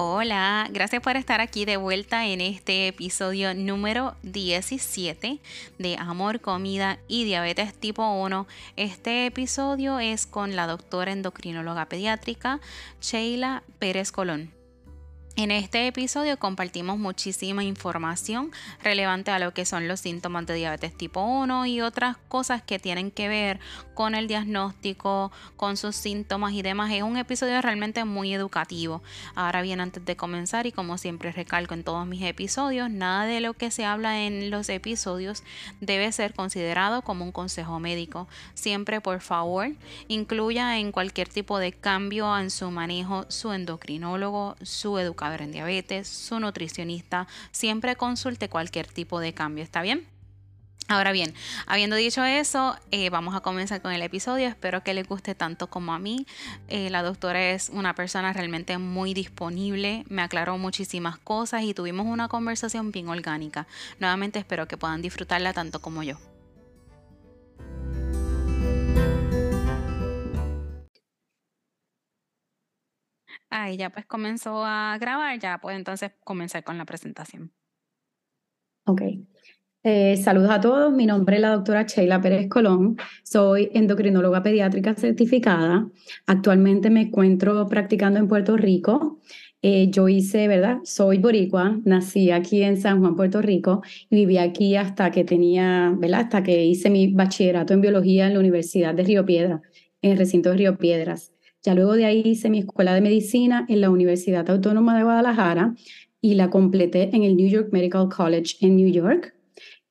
Hola, gracias por estar aquí de vuelta en este episodio número 17 de Amor, Comida y Diabetes tipo 1. Este episodio es con la doctora endocrinóloga pediátrica Sheila Pérez Colón. En este episodio compartimos muchísima información relevante a lo que son los síntomas de diabetes tipo 1 y otras cosas que tienen que ver con el diagnóstico, con sus síntomas y demás. Es un episodio realmente muy educativo. Ahora bien, antes de comenzar y como siempre recalco en todos mis episodios, nada de lo que se habla en los episodios debe ser considerado como un consejo médico. Siempre, por favor, incluya en cualquier tipo de cambio en su manejo su endocrinólogo, su educador en diabetes, su nutricionista, siempre consulte cualquier tipo de cambio, ¿está bien? Ahora bien, habiendo dicho eso, eh, vamos a comenzar con el episodio. Espero que les guste tanto como a mí. Eh, la doctora es una persona realmente muy disponible, me aclaró muchísimas cosas y tuvimos una conversación bien orgánica. Nuevamente espero que puedan disfrutarla tanto como yo. Ahí ya pues comenzó a grabar, ya puede entonces comenzar con la presentación. Ok. Eh, saludos a todos, mi nombre es la doctora Sheila Pérez Colón, soy endocrinóloga pediátrica certificada, actualmente me encuentro practicando en Puerto Rico. Eh, yo hice, ¿verdad? Soy boricua, nací aquí en San Juan, Puerto Rico, y viví aquí hasta que tenía, ¿verdad? Hasta que hice mi bachillerato en biología en la Universidad de Río Piedra, en el recinto de Río Piedras. Ya luego de ahí hice mi escuela de medicina en la Universidad Autónoma de Guadalajara y la completé en el New York Medical College en New York.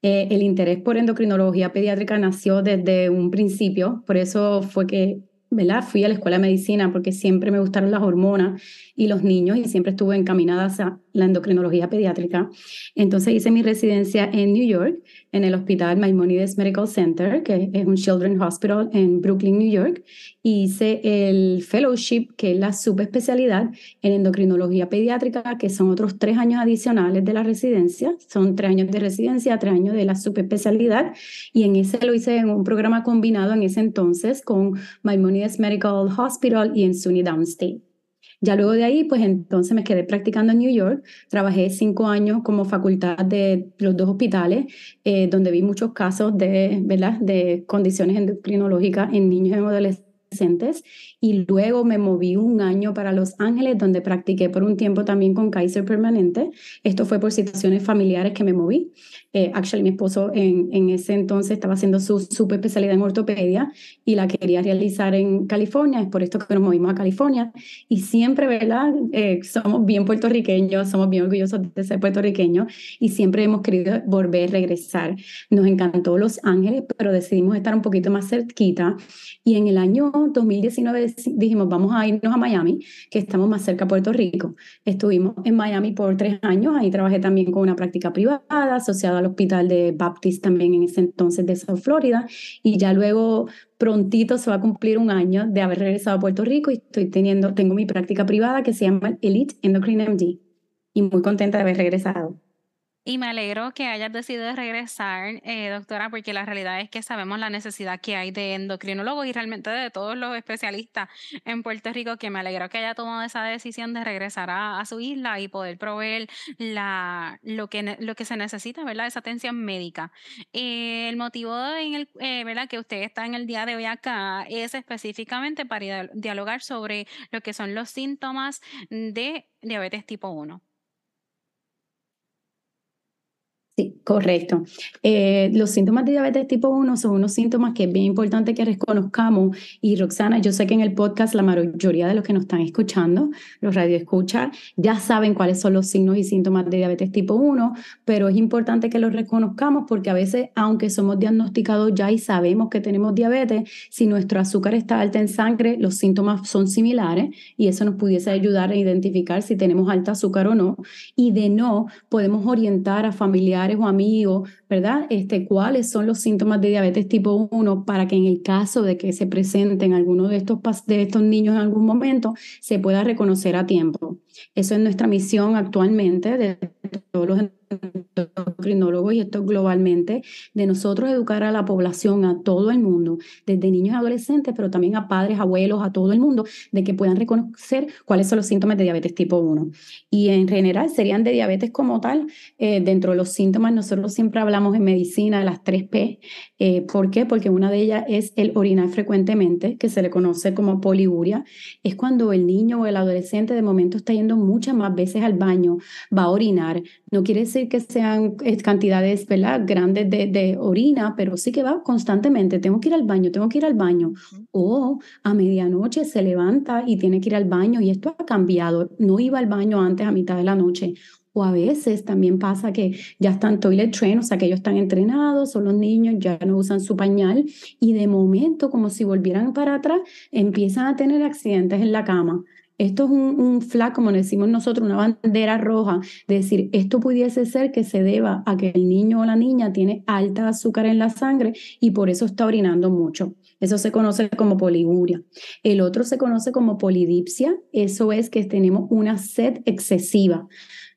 Eh, el interés por endocrinología pediátrica nació desde un principio, por eso fue que ¿verdad? fui a la escuela de medicina porque siempre me gustaron las hormonas y los niños y siempre estuve encaminada hacia la endocrinología pediátrica. Entonces hice mi residencia en New York, en el Hospital Maimonides Medical Center, que es un Children's Hospital en Brooklyn, New York. Y hice el fellowship, que es la subespecialidad en endocrinología pediátrica, que son otros tres años adicionales de la residencia. Son tres años de residencia, tres años de la subespecialidad. Y en ese lo hice en un programa combinado en ese entonces con Maimonides Medical Hospital y en SUNY Downstate. Ya luego de ahí, pues entonces me quedé practicando en New York. Trabajé cinco años como facultad de los dos hospitales, eh, donde vi muchos casos de, ¿verdad? de condiciones endocrinológicas en niños y adolescentes. Y luego me moví un año para Los Ángeles, donde practiqué por un tiempo también con Kaiser Permanente. Esto fue por situaciones familiares que me moví. Eh, actually, mi esposo en, en, ese entonces estaba haciendo su super especialidad en ortopedia y la quería realizar en California. Es por esto que nos movimos a California. Y siempre, ¿verdad? Eh, somos bien puertorriqueños, somos bien orgullosos de ser puertorriqueños y siempre hemos querido volver, a regresar. Nos encantó Los Ángeles, pero decidimos estar un poquito más cerquita. Y en el año 2019 dijimos, vamos a irnos a Miami, que estamos más cerca a Puerto Rico. Estuvimos en Miami por tres años. Ahí trabajé también con una práctica privada asociada al hospital de Baptist también en ese entonces de South Florida y ya luego prontito se va a cumplir un año de haber regresado a Puerto Rico y estoy teniendo, tengo mi práctica privada que se llama Elite Endocrine MD y muy contenta de haber regresado. Y me alegro que hayas decidido regresar, eh, doctora, porque la realidad es que sabemos la necesidad que hay de endocrinólogos y realmente de todos los especialistas en Puerto Rico, que me alegro que haya tomado esa decisión de regresar a, su isla y poder proveer la, lo, que, lo que se necesita, ¿verdad? Esa atención médica. Eh, el motivo en el, eh, ¿verdad? que usted está en el día de hoy acá es específicamente para dialogar sobre lo que son los síntomas de diabetes tipo 1. Sí, correcto. Eh, los síntomas de diabetes tipo 1 son unos síntomas que es bien importante que reconozcamos. Y Roxana, yo sé que en el podcast la mayoría de los que nos están escuchando, los radioescuchas, ya saben cuáles son los signos y síntomas de diabetes tipo 1, pero es importante que los reconozcamos porque a veces, aunque somos diagnosticados ya y sabemos que tenemos diabetes, si nuestro azúcar está alta en sangre, los síntomas son similares y eso nos pudiese ayudar a identificar si tenemos alta azúcar o no. Y de no, podemos orientar a familiares o amigos, ¿verdad? Este, ¿Cuáles son los síntomas de diabetes tipo 1 para que en el caso de que se presenten alguno de estos, de estos niños en algún momento, se pueda reconocer a tiempo? Eso es nuestra misión actualmente de todos los endocrinólogos, y esto globalmente, de nosotros educar a la población, a todo el mundo, desde niños y adolescentes, pero también a padres, abuelos, a todo el mundo, de que puedan reconocer cuáles son los síntomas de diabetes tipo 1. Y en general serían de diabetes como tal. Eh, dentro de los síntomas, nosotros siempre hablamos en medicina de las 3P. Eh, ¿Por qué? Porque una de ellas es el orinar frecuentemente, que se le conoce como poliuria. Es cuando el niño o el adolescente de momento está yendo muchas más veces al baño, va a orinar. No quiere decir que sean eh, cantidades grandes de, de orina, pero sí que va constantemente. Tengo que ir al baño, tengo que ir al baño. O a medianoche se levanta y tiene que ir al baño y esto ha cambiado. No iba al baño antes a mitad de la noche. O a veces también pasa que ya están toilet train, o sea que ellos están entrenados, son los niños, ya no usan su pañal y de momento, como si volvieran para atrás, empiezan a tener accidentes en la cama. Esto es un, un flag, como decimos nosotros, una bandera roja, de decir, esto pudiese ser que se deba a que el niño o la niña tiene alta azúcar en la sangre y por eso está orinando mucho. Eso se conoce como poliguria. El otro se conoce como polidipsia. Eso es que tenemos una sed excesiva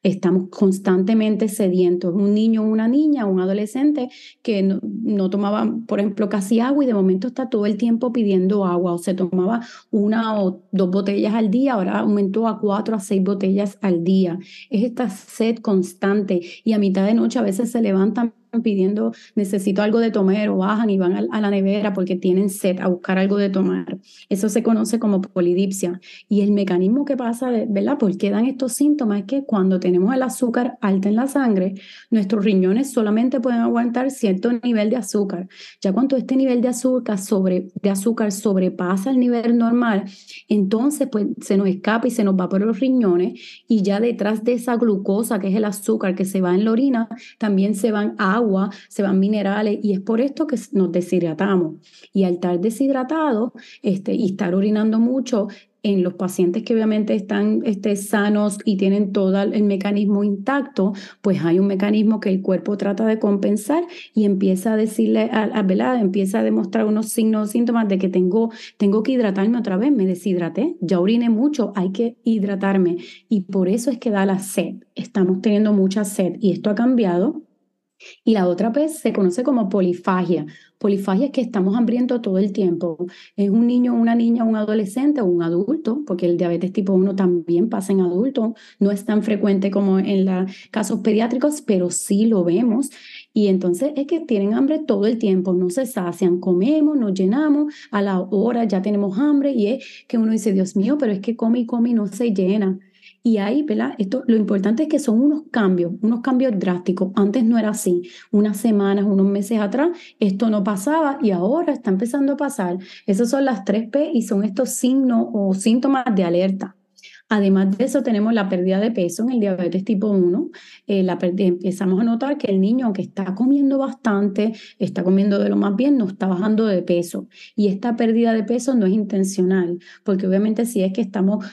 estamos constantemente sedientos. Un niño, una niña, un adolescente que no, no, tomaba, por ejemplo, casi agua y de momento está todo el tiempo pidiendo agua o se tomaba una o dos botellas al día, ahora aumentó a cuatro a seis botellas al día. Es esta sed constante y a mitad de noche a veces se levantan pidiendo necesito algo de tomar o bajan y van a, la nevera porque tienen sed a buscar algo de tomar. Eso se conoce como polidipsia. Y el mecanismo que pasa, de, ¿verdad? ¿Por qué dan estos síntomas? Es que cuando tenemos el azúcar alta en la sangre, nuestros riñones solamente pueden aguantar cierto nivel de azúcar. Ya cuando este nivel de azúcar, sobre, de azúcar sobrepasa el nivel normal, entonces pues se nos escapa y se nos va por los riñones y ya detrás de esa glucosa que es el azúcar que se va en la orina, también se van a agua, se van minerales y es por esto que nos deshidratamos. Y al estar deshidratado este, y estar orinando mucho, en los pacientes que obviamente están este, sanos y tienen todo el mecanismo intacto, pues hay un mecanismo que el cuerpo trata de compensar y empieza a decirle, a, a ¿verdad? empieza a demostrar unos signos, síntomas de que tengo, tengo que hidratarme otra vez, me deshidraté, ya oriné mucho, hay que hidratarme. Y por eso es que da la sed. Estamos teniendo mucha sed y esto ha cambiado y la otra pues se conoce como polifagia. Polifagia es que estamos hambrientos todo el tiempo. Es un niño, una niña, un adolescente o un adulto, porque el diabetes tipo 1 también pasa en adultos. No es tan frecuente como en los casos pediátricos, pero sí lo vemos. Y entonces es que tienen hambre todo el tiempo, no se sacian, comemos, nos llenamos, a la hora ya tenemos hambre y es que uno dice, Dios mío, pero es que come y come y no se llena. Y ahí, ¿verdad? Esto, lo importante es que son unos cambios, unos cambios drásticos. Antes no era así. Unas semanas, unos meses atrás, esto no pasaba y ahora está empezando a pasar. Esas son las 3P y son estos signos o síntomas de alerta. Además de eso, tenemos la pérdida de peso en el diabetes tipo 1. Eh, la empezamos a notar que el niño, aunque está comiendo bastante, está comiendo de lo más bien, no está bajando de peso. Y esta pérdida de peso no es intencional, porque obviamente si es que estamos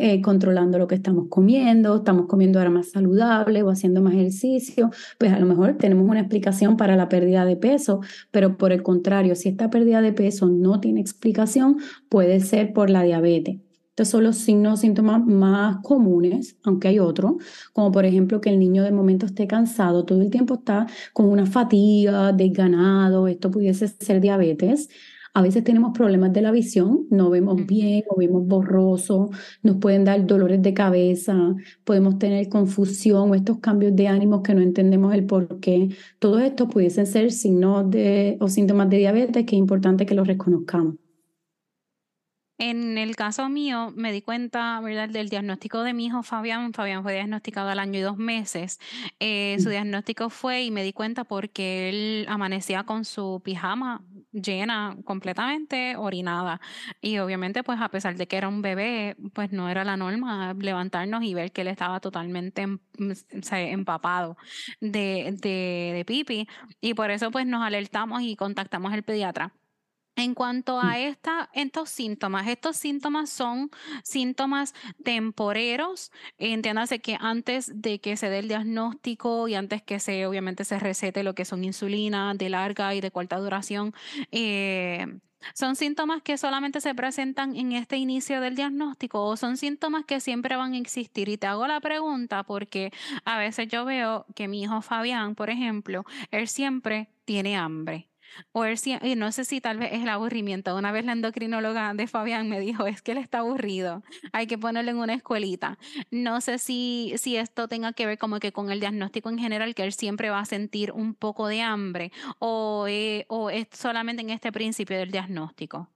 eh, controlando lo que estamos comiendo, estamos comiendo ahora más saludable o haciendo más ejercicio, pues a lo mejor tenemos una explicación para la pérdida de peso, pero por el contrario, si esta pérdida de peso no tiene explicación, puede ser por la diabetes. Estos son los signos, síntomas más comunes, aunque hay otros, como por ejemplo que el niño de momento esté cansado, todo el tiempo está con una fatiga, desganado, esto pudiese ser diabetes. A veces tenemos problemas de la visión, no vemos bien o vemos borroso, nos pueden dar dolores de cabeza, podemos tener confusión o estos cambios de ánimos que no entendemos el por qué. Todo esto pudiesen ser signos de, o síntomas de diabetes que es importante que los reconozcamos. En el caso mío, me di cuenta, ¿verdad?, del diagnóstico de mi hijo Fabián. Fabián fue diagnosticado al año y dos meses. Eh, su mm. diagnóstico fue y me di cuenta porque él amanecía con su pijama llena, completamente orinada. Y obviamente, pues a pesar de que era un bebé, pues no era la norma levantarnos y ver que él estaba totalmente em, empapado de, de, de pipi. Y por eso, pues nos alertamos y contactamos al pediatra. En cuanto a estos síntomas, estos síntomas son síntomas temporeros. Entiéndase que antes de que se dé el diagnóstico y antes que se, obviamente, se recete lo que son insulina de larga y de corta duración, eh, ¿Son síntomas que solamente se presentan en este inicio del diagnóstico o son síntomas que siempre van a existir? Y te hago la pregunta porque a veces yo veo que mi hijo Fabián, por ejemplo, él siempre tiene hambre. O él, y no sé si tal vez es el aburrimiento. Una vez la endocrinóloga de Fabián me dijo, es que él está aburrido, hay que ponerlo en una escuelita. No sé si, si esto tenga que ver como que con el diagnóstico en general, que él siempre va a sentir un poco de hambre, o, eh, o es solamente en este principio del diagnóstico.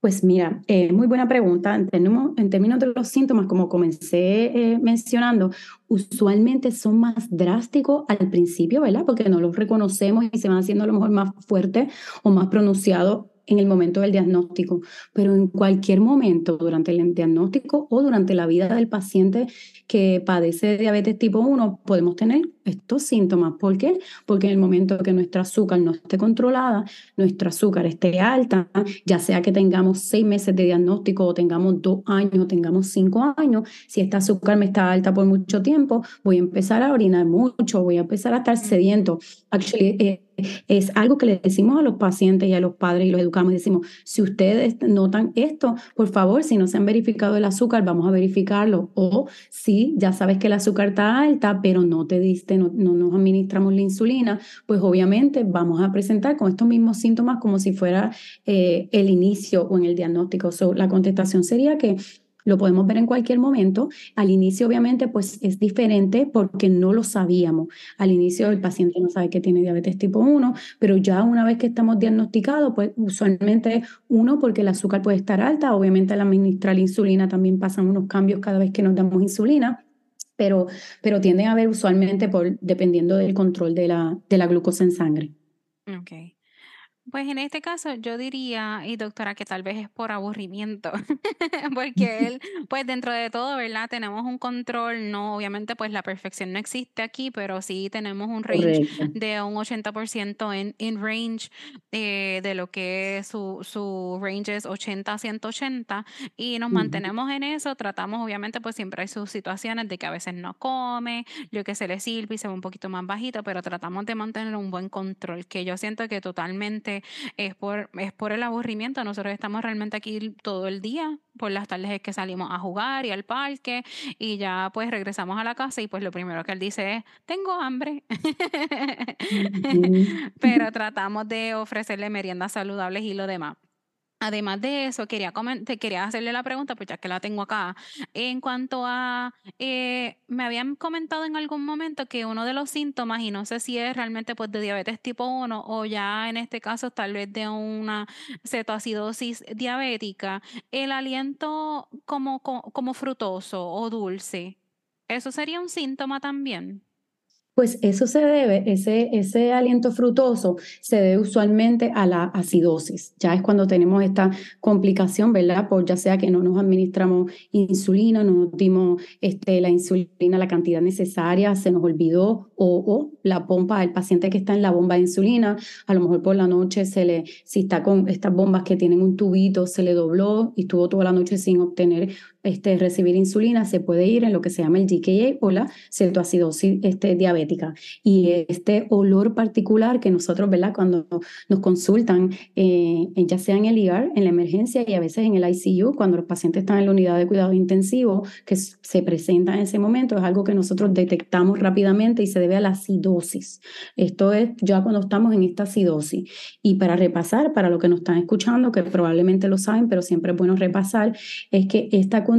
Pues mira, eh, muy buena pregunta. En términos, de los síntomas, como comencé eh, mencionando, usualmente son más drásticos al principio, ¿verdad? Porque no los reconocemos y se van haciendo a lo mejor más fuertes o más pronunciados en el momento del diagnóstico, pero en cualquier momento durante el diagnóstico o durante la vida del paciente que padece diabetes tipo 1 podemos tener estos síntomas. ¿Por qué? Porque en el momento que nuestra azúcar no esté controlada, nuestra azúcar esté alta, ya sea que tengamos seis meses de diagnóstico o tengamos dos años o tengamos cinco años, si esta azúcar me está alta por mucho tiempo, voy a empezar a orinar mucho, voy a empezar a estar sediento. Actually, eh, es algo que le decimos a los pacientes y a los padres y los educamos decimos, si ustedes notan esto, por favor, si no se han verificado el azúcar, vamos a verificarlo. O si ya sabes que el azúcar está alta, pero no te diste no, nos administramos la insulina, pues obviamente vamos a presentar con estos mismos síntomas como si fuera eh, el inicio o en el diagnóstico. la contestación sería que lo podemos ver en cualquier momento. Al inicio, obviamente, pues es diferente porque no lo sabíamos. Al inicio el paciente no sabe que tiene diabetes tipo 1, pero ya una vez que estamos diagnosticados, pues usualmente uno, porque el azúcar puede estar alta, obviamente al administrar la insulina también pasan unos cambios cada vez que nos damos insulina pero, pero tienden a haber usualmente por, dependiendo del control de la, de la glucosa en sangre. Pues en este caso yo diría, y doctora, que tal vez es por aburrimiento, porque él, pues dentro de todo, ¿verdad? Tenemos un control, no, obviamente pues la perfección no existe aquí, pero sí tenemos un range de un 80% en, en range eh, de lo que su, su range es 80 a 180 y nos mantenemos en eso, tratamos obviamente pues siempre hay sus situaciones de que a veces no come, yo que se le sirve y se ve un poquito más bajito, pero tratamos de mantener un buen control, que yo siento que totalmente es por, es por el aburrimiento. Nosotros estamos realmente aquí todo el día, por las tardes es que salimos a jugar y al parque y ya pues regresamos a la casa y pues lo primero que él dice es, tengo hambre. Pero tratamos de ofrecerle meriendas saludables y lo demás. Además de eso, quería, quería hacerle la pregunta, pues ya que la tengo acá, en cuanto a, eh, me habían comentado en algún momento que uno de los síntomas, y no sé si es realmente pues de diabetes tipo 1 o ya en este caso tal vez de una cetoacidosis diabética, el aliento como, como frutoso o dulce, ¿eso sería un síntoma también? Pues eso se debe, ese, ese aliento frutoso se debe usualmente a la acidosis. Ya es cuando tenemos esta complicación, ¿verdad? Por ya sea que no nos administramos insulina, no nos dimos este, la insulina, la cantidad necesaria, se nos olvidó, o, o la pompa, el paciente que está en la bomba de insulina, a lo mejor por la noche se le, si está con estas bombas que tienen un tubito, se le dobló y estuvo toda la noche sin obtener este, recibir insulina, se puede ir en lo que se llama el GKA o la cetoacidosis este, diabética. Y este olor particular que nosotros, ¿verdad? Cuando nos consultan, eh, ya sea en el IR, en la emergencia y a veces en el ICU, cuando los pacientes están en la unidad de cuidado intensivo, que se presenta en ese momento, es algo que nosotros detectamos rápidamente y se debe a la acidosis. Esto es ya cuando estamos en esta acidosis. Y para repasar, para los que nos están escuchando, que probablemente lo saben, pero siempre es bueno repasar, es que esta condición,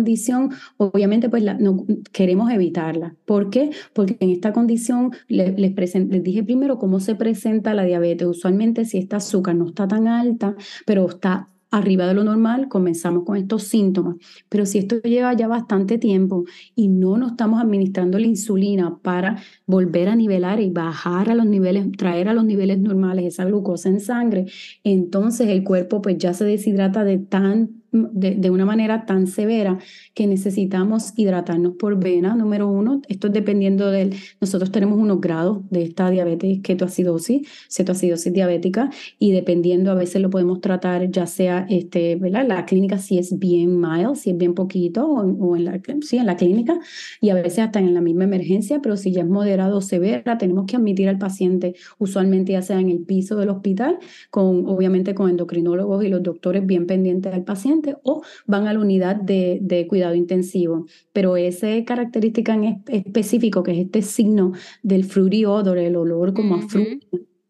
obviamente, pues no, queremos evitarla. ¿Por qué? Porque en esta condición les, les dije primero cómo se presenta la diabetes. Usualmente si esta azúcar no está tan alta, pero está arriba de lo normal, comenzamos con estos síntomas. Pero si esto lleva ya bastante tiempo y no nos estamos administrando la insulina para volver a nivelar y bajar a los niveles, traer a los niveles normales esa glucosa en sangre, entonces el cuerpo pues ya se deshidrata de tan de, una manera tan severa que necesitamos hidratarnos por vena, número uno. Esto es dependiendo del, nosotros tenemos unos grados de esta diabetes ketoacidosis, cetoacidosis diabética, y dependiendo a veces lo podemos tratar ya sea, este. La clínica si es bien mild, si es bien poquito, o, en, la, sí, en la clínica, y a veces hasta en la misma emergencia, pero si ya es moderado o severa, tenemos que admitir al paciente, usualmente ya sea en el piso del hospital, con obviamente con endocrinólogos y los doctores bien pendientes del paciente, o van a la unidad de, de cuidado intensivo. Pero esa característica en específico, que es este signo del fruity odor, el olor como a fruta,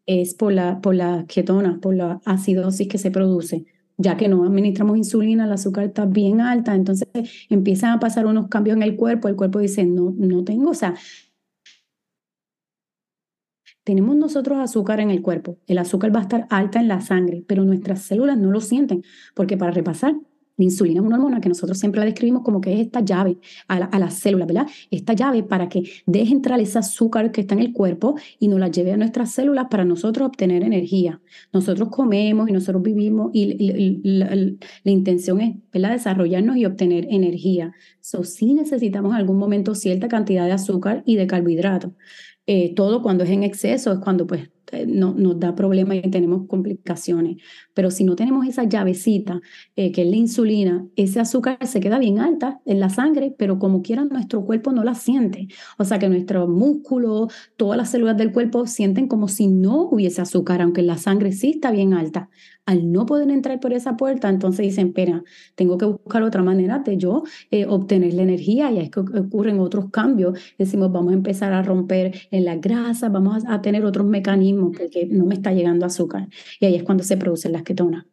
es por la, por la ketona, por la acidosis que se produce ya que no administramos insulina, el azúcar está bien alta, entonces empiezan a pasar unos cambios en el cuerpo, el cuerpo dice, no, no tengo, o sea, tenemos nosotros azúcar en el cuerpo, el azúcar va a estar alta en la sangre, pero nuestras células no lo sienten, porque para repasar, la insulina es una hormona que nosotros siempre la describimos como que es esta llave a, las células, ¿verdad? Esta llave para que deje entrar ese azúcar que está en el cuerpo y nos la lleve a nuestras células para nosotros obtener energía. Nosotros comemos y nosotros vivimos y, la, intención es, ¿verdad? Desarrollarnos y obtener energía. So, sí necesitamos en algún momento cierta cantidad de azúcar y de carbohidratos. Eh, todo cuando es en exceso es cuando pues eh, no, nos da problemas y tenemos complicaciones. Pero si no tenemos esa llavecita, eh, que es la insulina, ese azúcar se queda bien alta en la sangre, pero como quiera nuestro cuerpo no la siente. O sea que nuestros músculos, todas las células del cuerpo sienten como si no hubiese azúcar, aunque la sangre sí está bien alta al no poder entrar por esa puerta, entonces dicen, espera, tengo que buscar otra manera de yo eh, obtener la energía y es que ocurren otros cambios. Decimos, vamos a empezar a romper en la grasa, vamos a, tener otros mecanismos porque no me está llegando azúcar. Y ahí es cuando se producen las ketonas.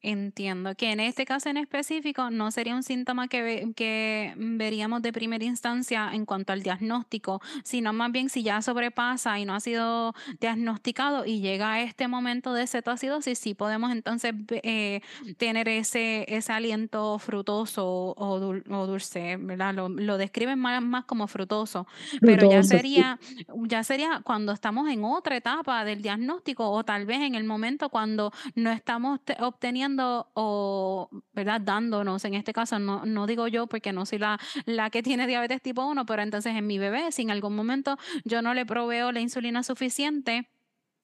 Entiendo que en este caso en específico no sería un síntoma que, que, veríamos de primera instancia en cuanto al diagnóstico, sino más bien si ya sobrepasa y no ha sido diagnosticado y llega a este momento de cetoacidosis, sí podemos entonces eh, tener ese, ese aliento frutoso o, dulce, ¿verdad? Lo, describen más, más, como frutoso, pero ya sería, ya sería cuando estamos en otra etapa del diagnóstico o tal vez en el momento cuando no estamos obteniendo o, ¿verdad? Dándonos, en este caso, no, no digo yo porque no soy la, la que tiene diabetes tipo 1, pero entonces en mi bebé, si en algún momento yo no le proveo la insulina suficiente,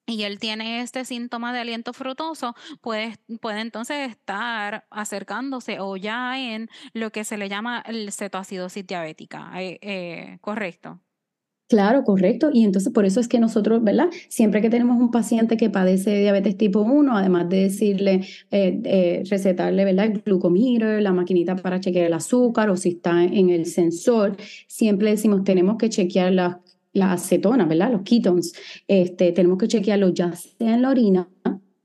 y él tiene este síntoma de aliento frutoso, puede, puede entonces estar acercándose o ya en lo que se le llama el cetoacidosis diabética. Eh, eh, ¿Correcto? Claro, correcto. Y entonces por eso es que nosotros, ¿verdad? Siempre que tenemos un paciente que padece diabetes tipo 1, además de decirle, eh, eh, recetarle, ¿verdad? El glucometer, la maquinita para chequear el azúcar o si está en el sensor, siempre decimos, tenemos que chequear las la acetona, ¿verdad? Los ketones. Este, tenemos que chequearlo ya sea en la orina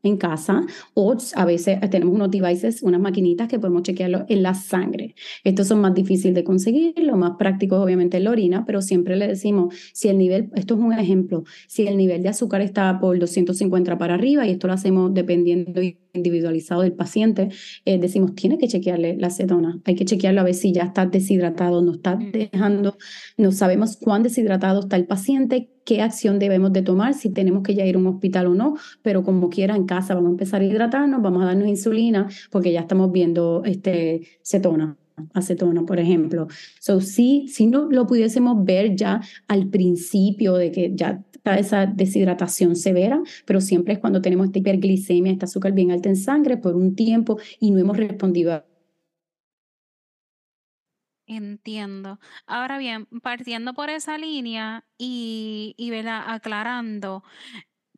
en casa o a veces tenemos unos devices, unas maquinitas que podemos chequearlo en la sangre. Estos son más difíciles de conseguir, lo más práctico es obviamente la orina, pero siempre le decimos, si el nivel, esto es un ejemplo, si el nivel de azúcar está por 250 para arriba, y esto lo hacemos dependiendo individualizado del paciente, eh, decimos, tiene que chequearle la acetona, hay que chequearlo a ver si ya está deshidratado, no está mm. dejando, no sabemos cuán deshidratado está el paciente, qué acción debemos de tomar, si tenemos que ya ir a un hospital o no, pero como quiera en casa vamos a empezar a hidratarnos, vamos a darnos insulina, porque ya estamos viendo este, cetona acetona, por ejemplo. So, sí, si no lo pudiésemos ver ya al principio de que ya está esa deshidratación severa, pero siempre es cuando tenemos esta hiperglicemia, este azúcar bien alta en sangre por un tiempo y no hemos respondido Entiendo. Ahora bien, partiendo por esa línea y, y aclarando,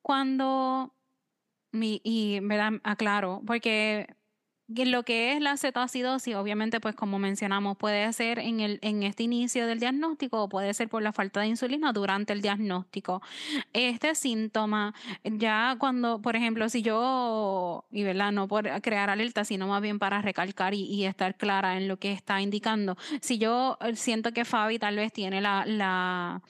cuando, mi, y ¿verdad? aclaro, porque lo que es la cetoacidosis, obviamente, pues como mencionamos, puede ser en, el, en este inicio del diagnóstico o puede ser por la falta de insulina durante el diagnóstico. Este síntoma, ya cuando, por ejemplo, si yo, y verdad, no por crear alerta, sino más bien para recalcar y, estar clara en lo que está indicando, si yo eh, siento que Fabi tal vez tiene la, la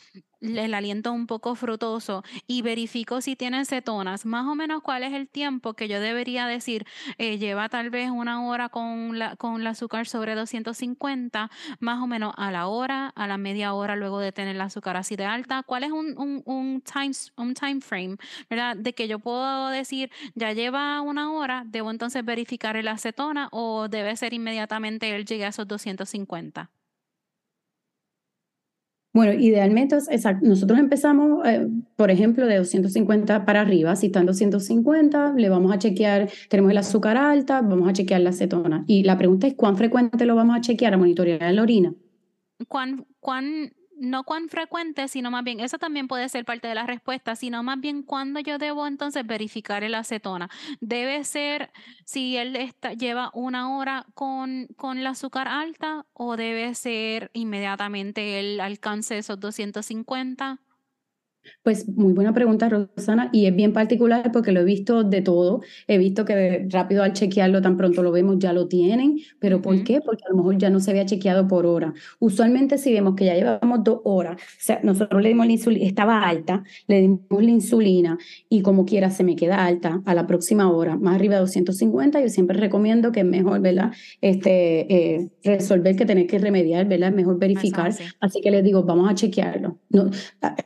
el aliento un poco frutoso y verifico si tiene cetonas, más o menos cuál es el tiempo que yo debería decir, eh, lleva tal vez una hora con, la, con el azúcar sobre 250, más o menos a la hora, a la media hora luego de tener el azúcar así de alta, cuál es un, un, un, time, un time frame, ¿verdad? De que yo puedo decir, ya lleva una hora, debo entonces verificar el acetona o debe ser inmediatamente él llegue a esos 250. Bueno, idealmente, nosotros empezamos, eh, por ejemplo, de 250 para arriba. Si está en 250, le vamos a chequear, tenemos el azúcar alta, vamos a chequear la acetona. Y la pregunta es, ¿cuán frecuente lo vamos a chequear, a monitorear la orina? ¿Cuán, cuán no cuán frecuente, sino más bien, eso también puede ser parte de la respuesta, sino más bien cuándo yo debo entonces verificar el acetona. Debe ser si él está, lleva una hora con, con el azúcar alta o debe ser inmediatamente el alcance esos 250. Pues muy buena pregunta, Rosana, y es bien particular porque lo he visto de todo. He visto que rápido al chequearlo, tan pronto lo vemos, ya lo tienen. ¿Pero por qué? Porque a lo mejor ya no se había chequeado por hora. Usualmente si vemos que ya llevamos dos horas, o sea, nosotros le dimos la insulina, estaba alta, le dimos la insulina y como quiera se me queda alta a la próxima hora, más arriba de 250, yo siempre recomiendo que es mejor, ¿verdad? Este, eh, resolver que tener que remediar, ¿verdad? Es mejor verificar. Así que les digo, vamos a chequearlo. No,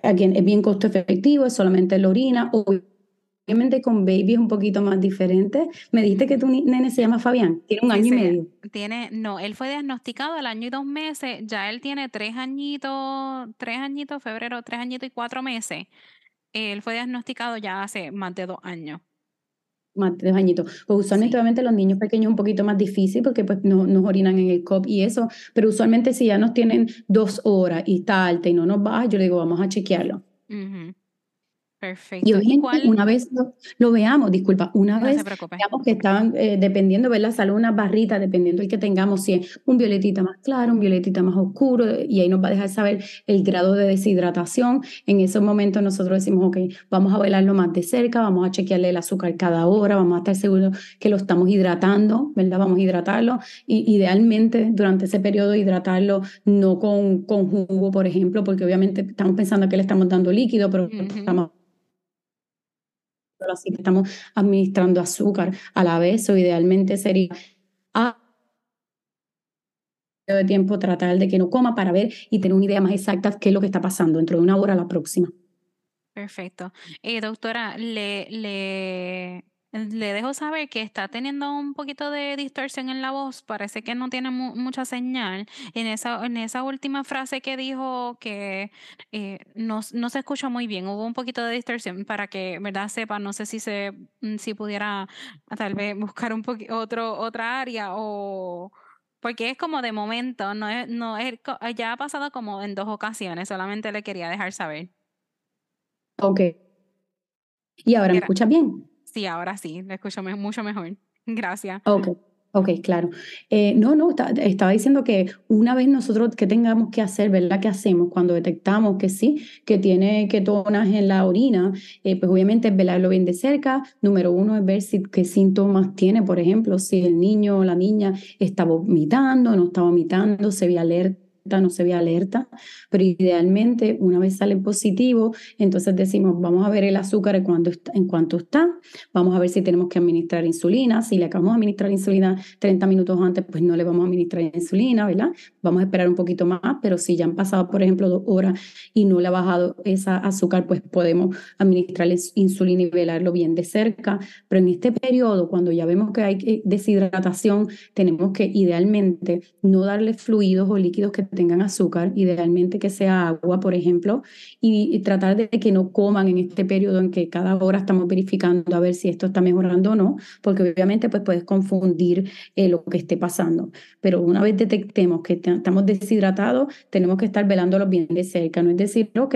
es bien costo efectivo, es solamente la orina. Obviamente con baby es un poquito más diferente. Me dijiste que tu nene se llama Fabián, tiene un año y medio. Tiene, no, él fue diagnosticado al año y dos meses, ya él tiene tres añitos, tres añitos, febrero, tres añitos y cuatro meses. Él fue diagnosticado ya hace más de dos años más de dos añitos. Pues usualmente, obviamente, los niños pequeños es un poquito más difícil porque pues no, nos orinan en el COP y eso, pero usualmente si ya nos tienen dos horas y está alta y no nos baja, yo le digo, vamos a chequearlo. Mm-hmm. Perfecto. Y obviamente, una vez lo, veamos, disculpa, una vez veamos que estaban, eh, dependiendo, ¿verdad? Sale una barrita, dependiendo del que tengamos, si es un violetita más claro, un violetita más oscuro, y ahí nos va a dejar saber el grado de deshidratación. En esos momentos nosotros decimos, ok, vamos a velarlo más de cerca, vamos a chequearle el azúcar cada hora, vamos a estar seguros que lo estamos hidratando, ¿verdad? Vamos a hidratarlo. Y idealmente, durante ese periodo, hidratarlo no con, con jugo, por ejemplo, porque obviamente estamos pensando que le estamos dando líquido, pero estamos así que estamos administrando azúcar a la vez o idealmente sería a de tiempo tratar de que no coma para ver y tener una idea más exacta de qué es lo que está pasando dentro de una hora a la próxima. Perfecto. Eh, doctora, le, le le dejo saber que está teniendo un poquito de distorsión en la voz, parece que no tiene mucha señal. En esa, en esa última frase que dijo que eh, no, se escucha muy bien, hubo un poquito de distorsión para que, ¿verdad? Sepa, no sé si se mm, si pudiera tal vez buscar un otro otra área o porque es como de momento, no es, no es, ya ha pasado como en dos ocasiones, solamente le quería dejar saber. Ok. ¿Y ahora me escucha bien? Sí, ahora sí, escucho mucho mejor. Gracias. Ok, claro. Eh, no, no, estaba diciendo que una vez nosotros que tengamos que hacer, ¿verdad? ¿Qué hacemos cuando detectamos que sí, que tiene ketonas en la orina? Eh, pues obviamente es velarlo bien de cerca. Número uno es ver si, qué síntomas tiene, por ejemplo, si el niño o la niña está vomitando, no está vomitando, se ve alerta no se ve alerta, pero idealmente una vez sale positivo, entonces decimos, vamos a ver el azúcar en cuanto está, vamos a ver si tenemos que administrar insulina, si le acabamos de administrar insulina 30 minutos antes, pues no le vamos a administrar insulina, ¿verdad? Vamos a esperar un poquito más, pero si ya han pasado, por ejemplo, dos horas y no le ha bajado esa azúcar, pues podemos administrarle insulina y velarlo bien de cerca, pero en este periodo, cuando ya vemos que hay deshidratación, tenemos que idealmente no darle fluidos o líquidos que tengan azúcar, idealmente que sea agua, por ejemplo, y, tratar de que no coman en este periodo en que cada hora estamos verificando a ver si esto está mejorando o no, porque obviamente pues puedes confundir eh, lo que esté pasando. Pero una vez detectemos que estamos deshidratados, tenemos que estar velándolo bien de cerca, no es decir, ok,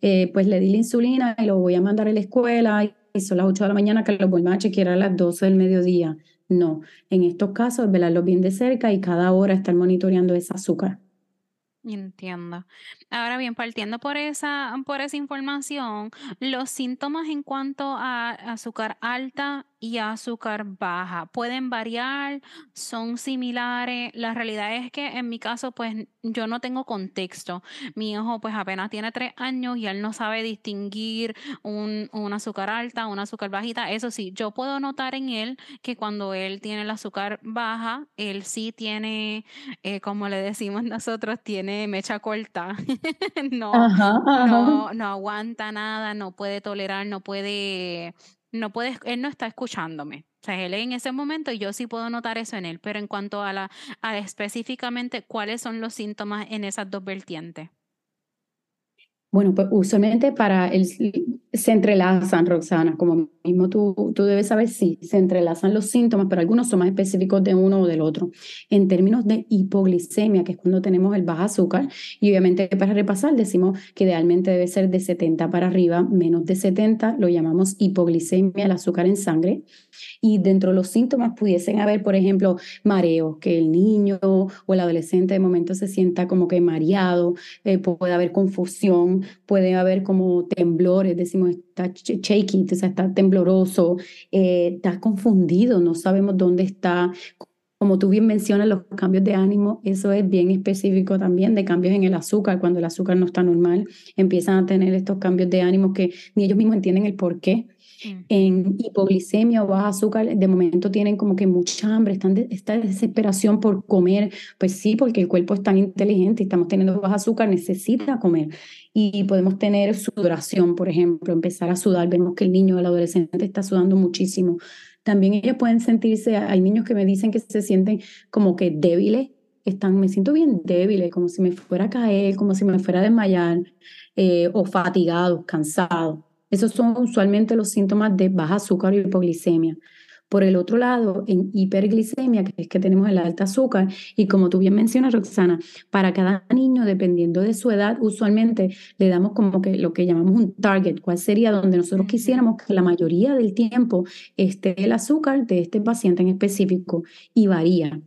eh, pues le di la insulina y lo voy a mandar a la escuela y son las 8 de la mañana que lo vuelvan a chequear a las 12 del mediodía. No, en estos casos velarlo bien de cerca y cada hora estar monitoreando ese azúcar. Entiendo. Ahora bien, partiendo por esa, por esa información, los síntomas en cuanto a azúcar alta y azúcar baja. Pueden variar, son similares. La realidad es que en mi caso, pues yo no tengo contexto. Mi hijo pues apenas tiene tres años y él no sabe distinguir un, azúcar alta, un azúcar bajita. Eso sí, yo puedo notar en él que cuando él tiene el azúcar baja, él sí tiene, eh, como le decimos nosotros, tiene mecha corta. no, no, no aguanta nada, no puede tolerar, no puede no puede, él no está escuchándome. O sea, él en ese momento yo sí puedo notar eso en él, pero en cuanto a la específicamente cuáles son los síntomas en esas dos vertientes. Bueno, pues usualmente para el, se entrelazan, Roxana, como mismo tú, tú debes saber, sí, se entrelazan los síntomas, pero algunos son más específicos de uno o del otro. En términos de hipoglicemia, que es cuando tenemos el bajo azúcar, y obviamente para repasar decimos que idealmente debe ser de 70 para arriba, menos de 70 lo llamamos hipoglicemia, el azúcar en sangre, y dentro de los síntomas pudiesen haber, por ejemplo, mareos, que el niño o el adolescente de momento se sienta como que mareado, eh, puede haber confusión, puede haber como temblores, decimos, shaky, o sea, está tembloroso, eh, está confundido, no sabemos dónde está. Como tú bien mencionas, los cambios de ánimo, eso es bien específico también de cambios en el azúcar. Cuando el azúcar no está normal, empiezan a tener estos cambios de ánimo que ni ellos mismos entienden el por qué. Mm. En hipoglicemia o baja azúcar, de momento tienen como que mucha hambre, están esta desesperación por comer. Pues sí, porque el cuerpo es tan inteligente estamos teniendo baja azúcar, necesita comer. Y podemos tener sudoración, por ejemplo, empezar a sudar. Vemos que el niño o el adolescente está sudando muchísimo. También ellos pueden sentirse, hay niños que me dicen que se sienten como que débiles, están, me siento bien débil, como si me fuera a caer, como si me fuera a desmayar, eh, o fatigados, cansados. Esos son usualmente los síntomas de baja azúcar y hipoglicemia. Por el otro lado, en hiperglicemia, que es que tenemos el alta azúcar, y como tú bien mencionas, Roxana, para cada niño, dependiendo de su edad, usualmente le damos como que lo que llamamos un target, cuál sería donde nosotros quisiéramos que la mayoría del tiempo esté el azúcar de este paciente en específico, y varía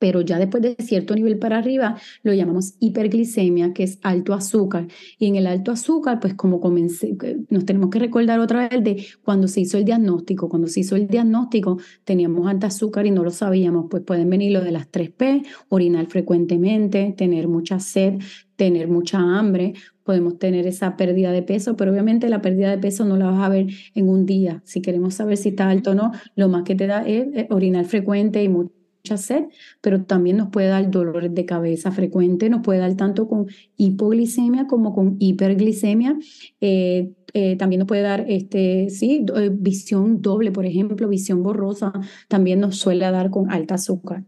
pero ya después de cierto nivel para arriba lo llamamos hiperglicemia, que es alto azúcar. Y en el alto azúcar, pues como comencé, nos tenemos que recordar otra vez de cuando se hizo el diagnóstico. Cuando se hizo el diagnóstico teníamos alto azúcar y no lo sabíamos, pues pueden venir lo de las 3P, orinar frecuentemente, tener mucha sed, tener mucha hambre, podemos tener esa pérdida de peso, pero obviamente la pérdida de peso no la vas a ver en un día. Si queremos saber si está alto o no, lo más que te da es orinar frecuente y mucha mucha sed, pero también nos puede dar dolores de cabeza frecuentes, nos puede dar tanto con hipoglicemia como con hiperglicemia. Eh, eh, también nos puede dar este, sí, eh, visión doble, por ejemplo, visión borrosa, también nos suele dar con alta azúcar.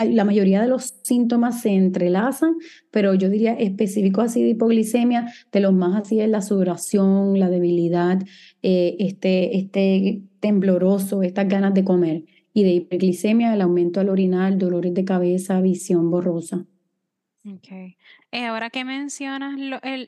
la, mayoría de los síntomas se entrelazan, pero yo diría específico así de hipoglicemia, de los más así es la sudoración, la debilidad, este, este tembloroso, estas ganas de comer y de hiperglicemia, el aumento al orinar, dolores de cabeza, visión borrosa. Okay. Eh, ahora que mencionas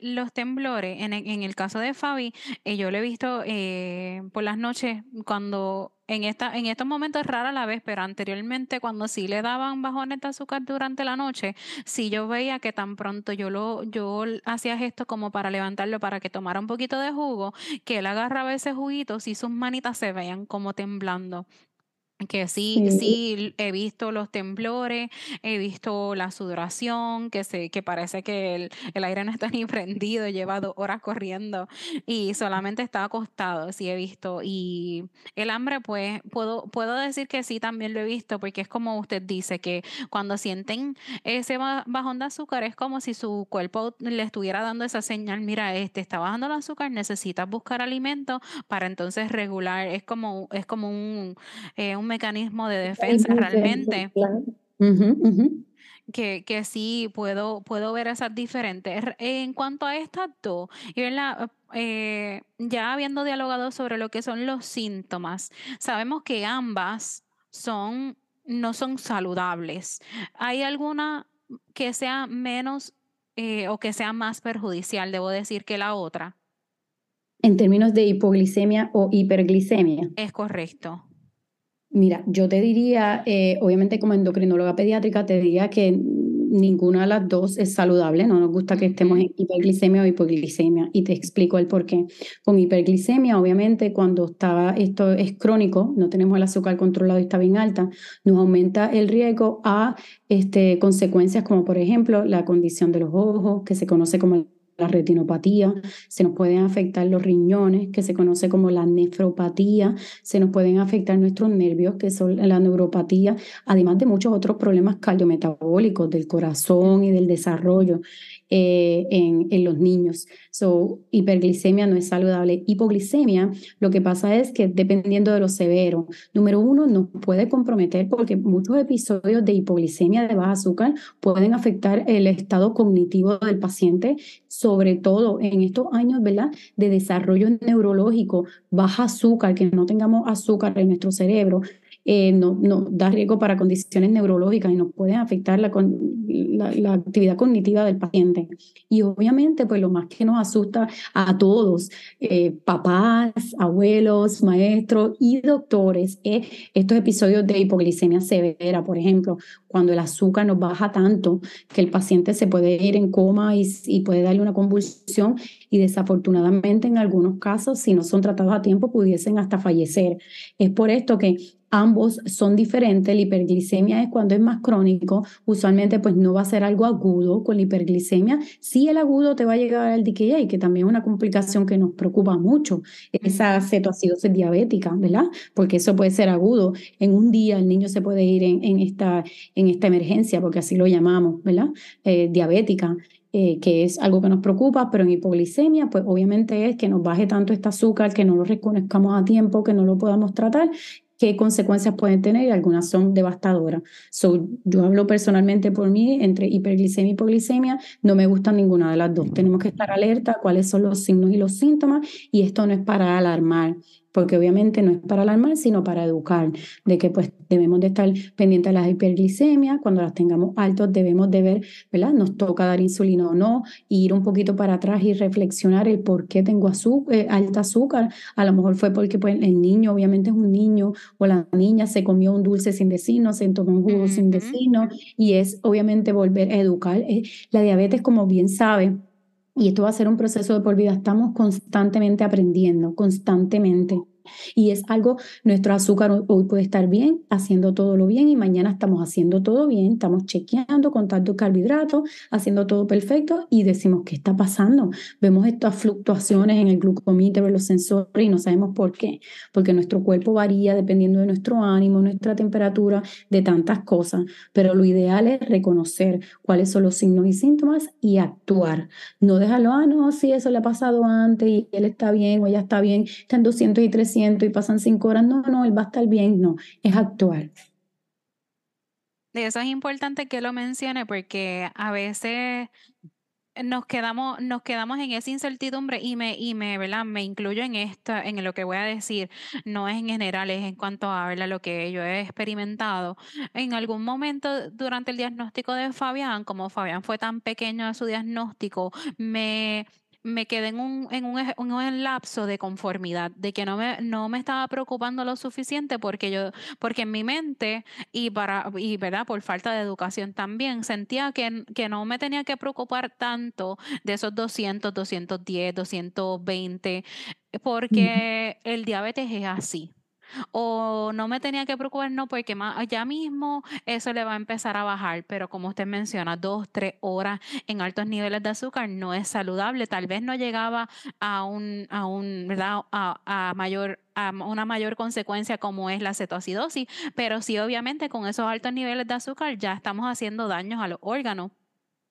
los temblores, en, el caso de Fabi, eh, yo lo he visto eh, por las noches cuando en esta en estos momentos es rara la vez, pero anteriormente cuando sí le daban bajones de azúcar durante la noche, sí yo veía que tan pronto yo lo yo hacía esto como para levantarlo para que tomara un poquito de jugo, que él agarraba ese juguito, y sus manitas se veían como temblando que sí, sí, he visto los temblores, he visto la sudoración, que se, que parece que el, el, aire no está ni prendido, lleva dos horas corriendo y solamente está acostado, sí he visto. Y el hambre, pues, puedo, puedo decir que sí, también lo he visto, porque es como usted dice, que cuando sienten ese bajón de azúcar, es como si su cuerpo le estuviera dando esa señal, mira, este está bajando el azúcar, necesitas buscar alimento para entonces regular, es como, es como un, eh, un mecanismo de defensa realmente. Que, que, sí puedo, puedo ver esas diferentes. En cuanto a estas dos, y eh, ya habiendo dialogado sobre lo que son los síntomas, sabemos que ambas son, no son saludables. ¿Hay alguna que sea menos eh, o que sea más perjudicial, debo decir, que la otra? En términos de hipoglicemia o hiperglicemia. Es correcto. Mira, yo te diría, eh, obviamente como endocrinóloga pediátrica, te diría que ninguna de las dos es saludable, no nos gusta que estemos en hiperglicemia o hipoglicemia y te explico el por qué. Con hiperglicemia, obviamente, cuando está, esto es crónico, no tenemos el azúcar controlado y está bien alta, nos aumenta el riesgo a este, consecuencias como por ejemplo la condición de los ojos, que se conoce como la retinopatía, se nos pueden afectar los riñones, que se conoce como la nefropatía, se nos pueden afectar nuestros nervios, que son la neuropatía, además de muchos otros problemas cardiometabólicos del corazón y del desarrollo. Eh, en, los niños. So, hiperglicemia no es saludable. Hipoglicemia, lo que pasa es que dependiendo de lo severo, número uno, nos puede comprometer porque muchos episodios de hipoglicemia de baja azúcar pueden afectar el estado cognitivo del paciente, sobre todo en estos años, ¿verdad? De desarrollo neurológico, baja azúcar, que no tengamos azúcar en nuestro cerebro, eh, no, no, da riesgo para condiciones neurológicas y nos pueden afectar la, la, actividad cognitiva del paciente. Y obviamente, pues lo más que nos asusta a todos, eh, papás, abuelos, maestros y doctores, es estos episodios de hipoglicemia severa, por ejemplo, cuando el azúcar nos baja tanto que el paciente se puede ir en coma y, y puede darle una convulsión y desafortunadamente en algunos casos, si no son tratados a tiempo, pudiesen hasta fallecer. Es por esto que Ambos son diferentes. La hiperglicemia es cuando es más crónico. Usualmente pues no va a ser algo agudo con la hiperglicemia. Sí el agudo te va a llegar al DKA, que también es una complicación que nos preocupa mucho. Esa cetoacidosis diabética, ¿verdad? Porque eso puede ser agudo. En un día el niño se puede ir en, esta, en esta emergencia, porque así lo llamamos, ¿verdad? Eh, diabética. Eh, que es algo que nos preocupa, pero en hipoglicemia, pues obviamente es que nos baje tanto este azúcar, que no lo reconozcamos a tiempo, que no lo podamos tratar qué consecuencias pueden tener y algunas son devastadoras. So, yo hablo personalmente por mí, entre hiperglicemia y hipoglicemia, no me gustan ninguna de las dos. Tenemos que estar alerta cuáles son los signos y los síntomas y esto no es para alarmar porque obviamente no es para alarmar, sino para educar, de que pues debemos de estar pendientes de las hiperglicemias, cuando las tengamos altos debemos de ver, ¿verdad? Nos toca dar insulina o no, ir un poquito para atrás y reflexionar el por qué tengo azúcar, eh, alta azúcar, a lo mejor fue porque pues, el niño obviamente es un niño o la niña se comió un dulce sin decirnos, se tomó un jugo sin decirnos y es obviamente volver a educar. Eh, la diabetes, como bien sabe, y esto va a ser un proceso de por vida. Estamos constantemente aprendiendo, constantemente. Y es algo, nuestro azúcar hoy puede estar bien, haciendo todo lo bien y mañana estamos haciendo todo bien, estamos chequeando, contando carbohidratos, haciendo todo perfecto y decimos, ¿qué está pasando? Vemos estas fluctuaciones en el glucomímetro, en los sensores y no sabemos por qué, porque nuestro cuerpo varía dependiendo de nuestro ánimo, nuestra temperatura, de tantas cosas, pero lo ideal es reconocer cuáles son los signos y síntomas y actuar. No dejarlo, ah, no, sí, eso le ha pasado antes y él está bien o ella está bien, está en 200 y 300 y pasan cinco horas, no, no, él va a estar bien, no, es actuar. De eso es importante que lo mencione porque a veces nos quedamos, nos quedamos en esa incertidumbre y me, y me, ¿verdad? Me incluyo en esta, en lo que voy a decir, no es en general, es en cuanto a lo que yo he experimentado. En algún momento durante el diagnóstico de Fabián, como Fabián fue tan pequeño a su diagnóstico, me me quedé en un, en un, un, lapso de conformidad, de que no me, no me estaba preocupando lo suficiente porque yo, porque en mi mente y para, y verdad, por falta de educación también, sentía que, que no me tenía que preocupar tanto de esos 200, 210, 220, porque el diabetes es así o no me tenía que preocupar, no, porque ya mismo eso le va a empezar a bajar, pero como usted menciona, dos, tres horas en altos niveles de azúcar no es saludable, tal vez no llegaba a un, a un, ¿verdad? A, mayor a una mayor consecuencia como es la cetoacidosis, pero sí obviamente con esos altos niveles de azúcar ya estamos haciendo daños a los órganos.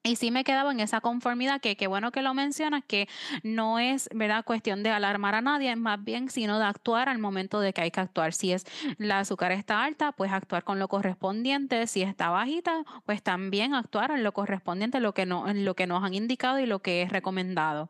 Y sí me quedaba en esa conformidad, que qué bueno que lo mencionas, que no es verdad cuestión de alarmar a nadie, más bien sino de actuar al momento de que hay que actuar. Si es la azúcar está alta, pues actuar con lo correspondiente. Si está bajita, pues también actuar en lo correspondiente, lo que, no, en lo que nos han indicado y lo que es recomendado.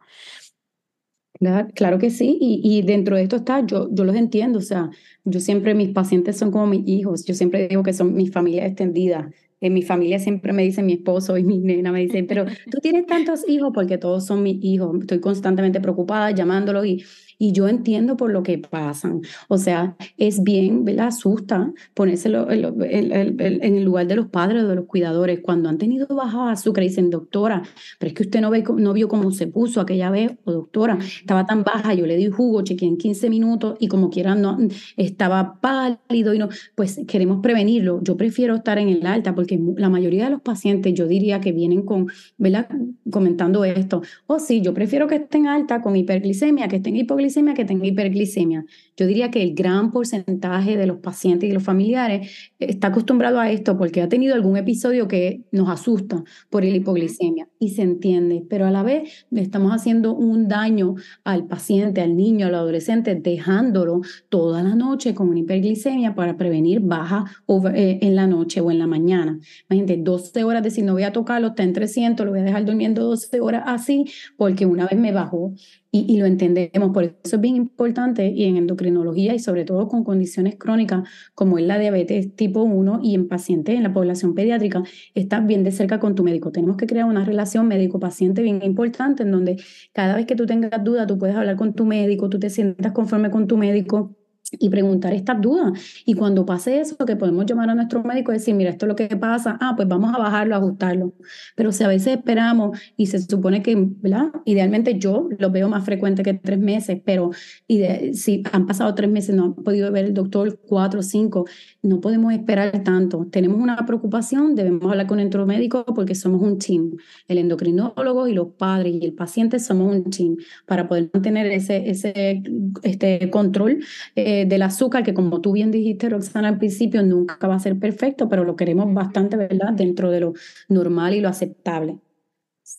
Claro, que sí, y, y, dentro de esto está, yo, yo los entiendo, o sea, yo siempre, mis pacientes son como mis hijos, yo siempre digo que son mi familia extendida, en mi familia siempre me dicen mi esposo y mi nena me dicen, pero tú tienes tantos hijos porque todos son mis hijos. Estoy constantemente preocupada llamándolos y y yo entiendo por lo que pasan. O sea, es bien, ¿verdad? Asusta ponérselo en, el lugar de los padres o de los cuidadores. Cuando han tenido baja azúcar, dicen, doctora, pero es que usted no, ve, no vio cómo se puso aquella vez, o doctora, estaba tan baja, yo le di jugo, chequeé en 15 minutos y como quiera no, estaba pálido y no, pues queremos prevenirlo. Yo prefiero estar en el alta porque la mayoría de los pacientes, yo diría que vienen con, ¿verdad? Comentando esto, o oh, sí, yo prefiero que estén alta con hiperglicemia, que estén hipoglicemia que tenga hiperglicemia. Yo diría que el gran porcentaje de los pacientes y los familiares está acostumbrado a esto porque ha tenido algún episodio que nos asusta por el hipoglicemia y se entiende, pero a la vez le estamos haciendo un daño al paciente, al niño, al adolescente, dejándolo toda la noche con una hiperglicemia para prevenir baja eh, en la noche o en la mañana. Imagínate, 12 horas de decir, no voy a tocarlo, está en 300, lo voy a dejar durmiendo 12 horas así, porque una vez me bajó y, lo entendemos. Por eso es bien importante y en endocrinología y sobre todo con condiciones crónicas como es la diabetes tipo 1 y en pacientes en la población pediátrica, estás bien de cerca con tu médico. Tenemos que crear una relación médico-paciente bien importante en donde cada vez que tú tengas duda, tú puedes hablar con tu médico, tú te sientas conforme con tu médico y preguntar estas dudas. Y cuando pase eso, que podemos llamar a nuestro médico y decir, mira, esto es lo que pasa, ah, pues vamos a bajarlo, ajustarlo. Pero si a veces esperamos y se supone que, ¿verdad? Idealmente yo lo veo más frecuente que tres meses, pero si han pasado tres meses, no han podido ver el doctor cuatro o cinco, no podemos esperar tanto. Tenemos una preocupación, debemos hablar con nuestro médico porque somos un team. El endocrinólogo y los padres y el paciente somos un team para poder mantener ese, ese este control. Eh, del azúcar, que como tú bien dijiste, Roxana, al principio nunca va a ser perfecto, pero lo queremos bastante, ¿verdad? Dentro de lo normal y lo aceptable.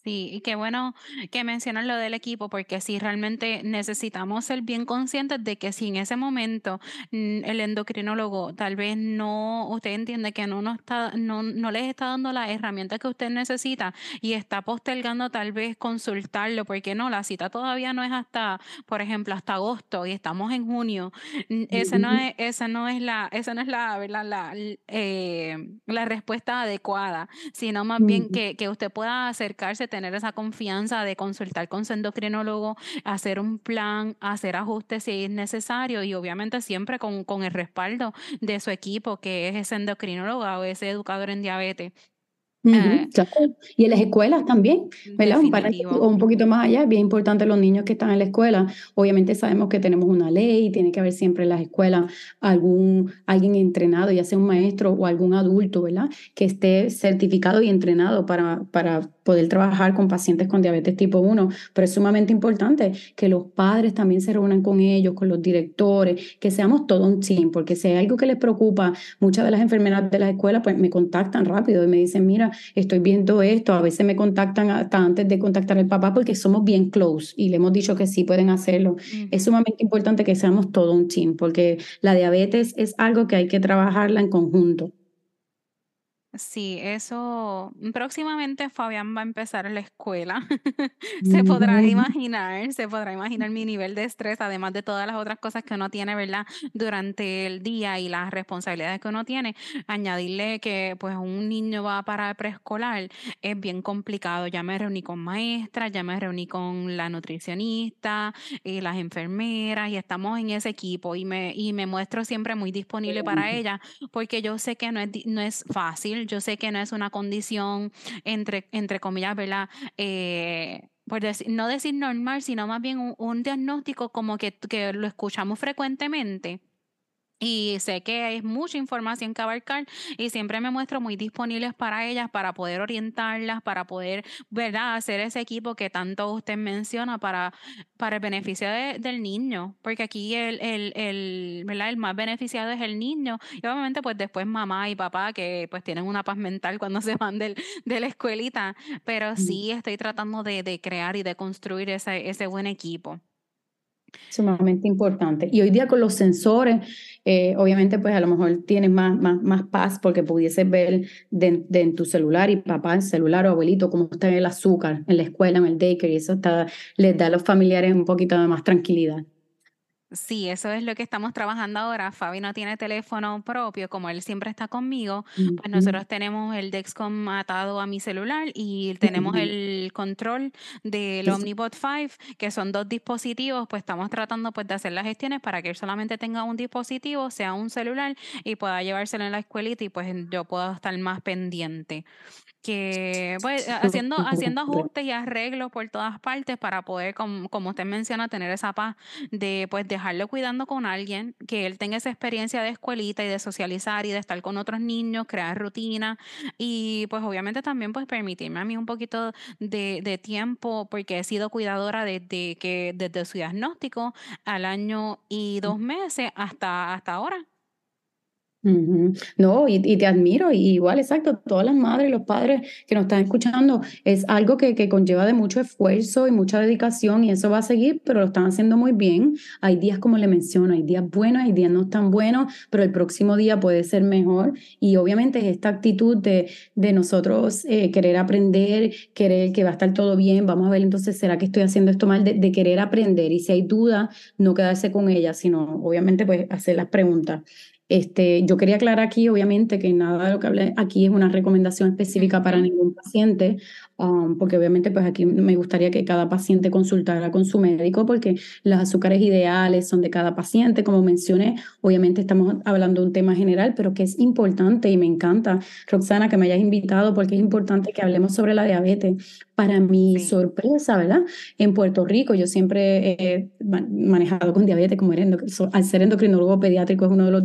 Sí, y qué bueno que mencionas lo del equipo, porque sí, realmente necesitamos ser bien conscientes de que si en ese momento mm, el endocrinólogo tal vez no, usted entiende que no, no, está, no, no les está dando las herramientas que usted necesita y está postergando tal vez consultarlo, porque no, la cita todavía no es hasta, por ejemplo, hasta agosto y estamos en junio. Esa no es, esa no es la, esa no es la, ¿verdad? La, eh, la respuesta adecuada, sino más bien que, que usted pueda acercarse tener esa confianza de consultar con su endocrinólogo, hacer un plan, hacer ajustes si es necesario y obviamente siempre con, con el respaldo de su equipo, que es ese endocrinólogo o ese educador en diabetes. Eh, y en las escuelas también, ¿verdad? Un, un poquito más allá, es bien importante los niños que están en la escuela. Obviamente sabemos que tenemos una ley, tiene que haber siempre en las escuelas algún, alguien entrenado, ya sea un maestro o algún adulto, ¿verdad? Que esté certificado y entrenado para, para poder trabajar con pacientes con diabetes tipo 1, pero es sumamente importante que los padres también se reúnan con ellos, con los directores, que seamos todo un team, porque si hay algo que les preocupa, muchas de las enfermeras de la escuela pues me contactan rápido y me dicen, mira, estoy viendo esto, a veces me contactan hasta antes de contactar al papá porque somos bien close y le hemos dicho que sí pueden hacerlo. Es sumamente importante que seamos todo un team, porque la diabetes es algo que hay que trabajarla en conjunto. Sí, eso próximamente Fabián va a empezar la escuela. Se podrá imaginar, se podrá imaginar mi nivel de estrés, además de todas las otras cosas que uno tiene, ¿verdad? Durante el día y las responsabilidades que uno tiene. Añadirle que pues un niño va para preescolar es bien complicado. Ya me reuní con maestras, ya me reuní con la nutricionista y las enfermeras y estamos en ese equipo y me, y me muestro siempre muy disponible para ella porque yo sé que no es, no es fácil yo sé que no es una condición, entre, entre comillas, ¿verdad? Eh, por decir, no decir normal, sino más bien un, diagnóstico como que lo escuchamos frecuentemente y sé que es mucha información que abarcar y siempre me muestro muy disponibles para ellas, para poder orientarlas, para poder, ¿verdad?, hacer ese equipo que tanto usted menciona para, para el beneficio del niño, porque aquí el, el, el, ¿verdad? el más beneficiado es el niño y obviamente pues después mamá y papá que pues tienen una paz mental cuando se van del, de la escuelita, pero sí estoy tratando de, de crear y de construir ese, ese buen equipo. Sumamente importante. Y hoy día con los sensores, eh, obviamente pues a lo mejor tienes más, más, más paz porque pudieses ver de, en tu celular y papá en celular o abuelito cómo está el azúcar en la escuela, en el daycare y eso les da a los familiares un poquito de más tranquilidad. Sí, eso es lo que estamos trabajando ahora. Fabi no tiene teléfono propio, como él siempre está conmigo, pues nosotros tenemos el Dexcom atado a mi celular y tenemos el control del Eso. Omnipod 5, que son dos dispositivos, pues estamos tratando pues de hacer las gestiones para que él solamente tenga un dispositivo, sea un celular y pueda llevárselo en la escuelita y pues yo pueda estar más pendiente que pues ha- haciendo, haciendo ajustes y arreglos por todas partes para poder, como, como usted menciona, tener esa paz de pues dejarlo cuidando con alguien, que él tenga esa experiencia de escuelita y de socializar y de estar con otros niños, crear rutina y pues obviamente también pues permitirme a mí un poquito de, de tiempo porque he sido cuidadora desde que desde su diagnóstico al año y dos meses hasta, hasta ahora. No, y, te admiro, y igual, exacto, todas las madres los padres que nos están escuchando, es algo que, conlleva de mucho esfuerzo y mucha dedicación, y eso va a seguir, pero lo están haciendo muy bien. Hay días, como le menciono, hay días buenos, hay días no tan buenos, pero el próximo día puede ser mejor, y obviamente es esta actitud de, de nosotros eh, querer aprender, querer que va a estar todo bien, vamos a ver entonces, ¿será que estoy haciendo esto mal? De, de querer aprender, y si hay duda, no quedarse con ella, sino obviamente pues hacer las preguntas. Este, yo quería aclarar aquí, obviamente, que nada de lo que hablé aquí es una recomendación específica para ningún paciente, um, porque obviamente pues aquí me gustaría que cada paciente consultara con su médico, porque los azúcares ideales son de cada paciente, como mencioné, obviamente estamos hablando de un tema general, pero que es importante y me encanta, Roxana, que me hayas invitado, porque es importante que hablemos sobre la diabetes. Para mi Sí. sorpresa, ¿verdad? En Puerto Rico yo siempre he manejado con diabetes, como al ser endocrinólogo pediátrico es uno de los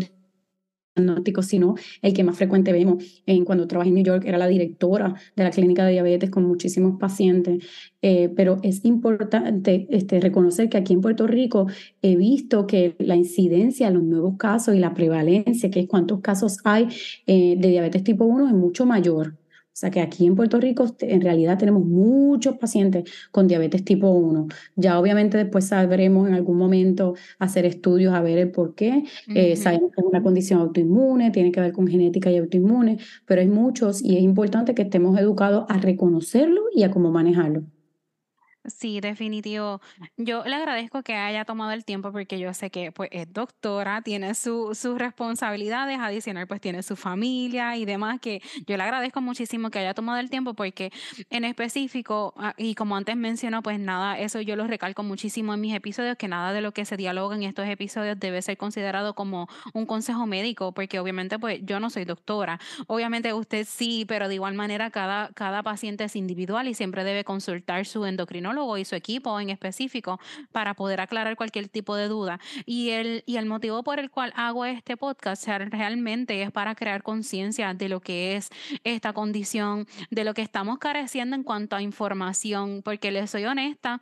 diagnóstico, sino el que más frecuente vemos. En, cuando trabajé en New York era la directora de la clínica de diabetes con muchísimos pacientes, eh, pero es importante este, reconocer que aquí en Puerto Rico he visto que la incidencia, los nuevos casos y la prevalencia, que es cuántos casos hay eh, de diabetes tipo 1 es mucho mayor. O sea que aquí en Puerto Rico en realidad tenemos muchos pacientes con diabetes tipo 1. Ya obviamente después sabremos en algún momento hacer estudios a ver el por qué. Eh, sabemos que es una condición autoinmune, tiene que ver con genética y autoinmune, pero hay muchos y es importante que estemos educados a reconocerlo y a cómo manejarlo. Sí, definitivo. Yo le agradezco que haya tomado el tiempo porque yo sé que pues es doctora, tiene su, sus responsabilidades, adicional pues tiene su familia y demás, que yo le agradezco muchísimo que haya tomado el tiempo porque en específico, ah, y como antes mencionó, pues nada, eso yo lo recalco muchísimo en mis episodios, que nada de lo que se dialoga en estos episodios debe ser considerado como un consejo médico, porque obviamente pues yo no soy doctora, obviamente usted sí, pero de igual manera cada, cada paciente es individual y siempre debe consultar su endocrinólogo y su equipo en específico para poder aclarar cualquier tipo de duda. Y el, y el motivo por el cual hago este podcast realmente es para crear conciencia de lo que es esta condición, de lo que estamos careciendo en cuanto a información, porque les soy honesta,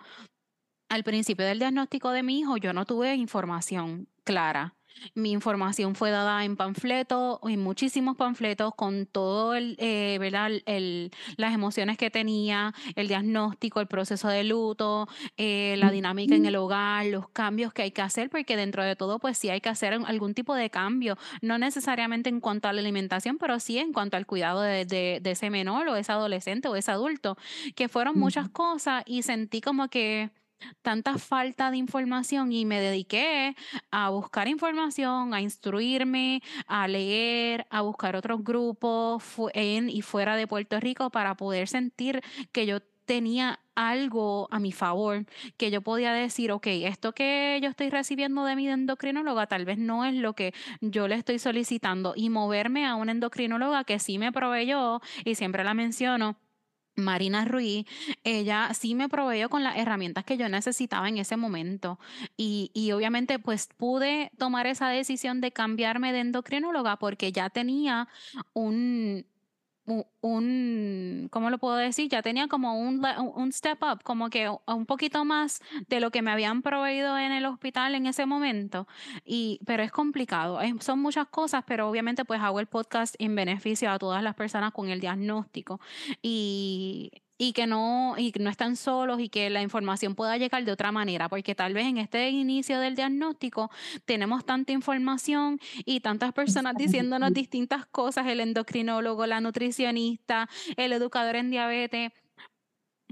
al principio del diagnóstico de mi hijo, yo no tuve información clara. Mi información fue dada en panfletos, en muchísimos panfletos, con todo el, eh, ¿verdad? el- las emociones que tenía, el diagnóstico, el proceso de luto, eh, la dinámica en el hogar, los cambios que hay que hacer, porque dentro de todo, pues sí hay que hacer algún tipo de cambio, no necesariamente en cuanto a la alimentación, pero sí en cuanto al cuidado de, de de ese menor o ese adolescente o ese adulto, que fueron muchas cosas y sentí como que tanta falta de información y me dediqué a buscar información, a instruirme, a leer, a buscar otros grupos en y fuera de Puerto Rico para poder sentir que yo tenía algo a mi favor, que yo podía decir, ok, esto que yo estoy recibiendo de mi endocrinóloga tal vez no es lo que yo le estoy solicitando y moverme a una endocrinóloga que sí me proveyó y siempre la menciono Marina Ruiz, ella sí me proveyó con las herramientas que yo necesitaba en ese momento. Y, y obviamente pues pude tomar esa decisión de cambiarme de endocrinóloga porque ya tenía un, un, ¿cómo lo puedo decir? Ya tenía como un, un step up, como que un poquito más de lo que me habían proveído en el hospital en ese momento. Y, pero es complicado, son muchas cosas, pero obviamente pues hago el podcast en beneficio a todas las personas con el diagnóstico y, y que no, y que no están solos y que la información pueda llegar de otra manera, porque tal vez en este inicio del diagnóstico tenemos tanta información y tantas personas diciéndonos distintas cosas, el endocrinólogo, la nutricionista, el educador en diabetes,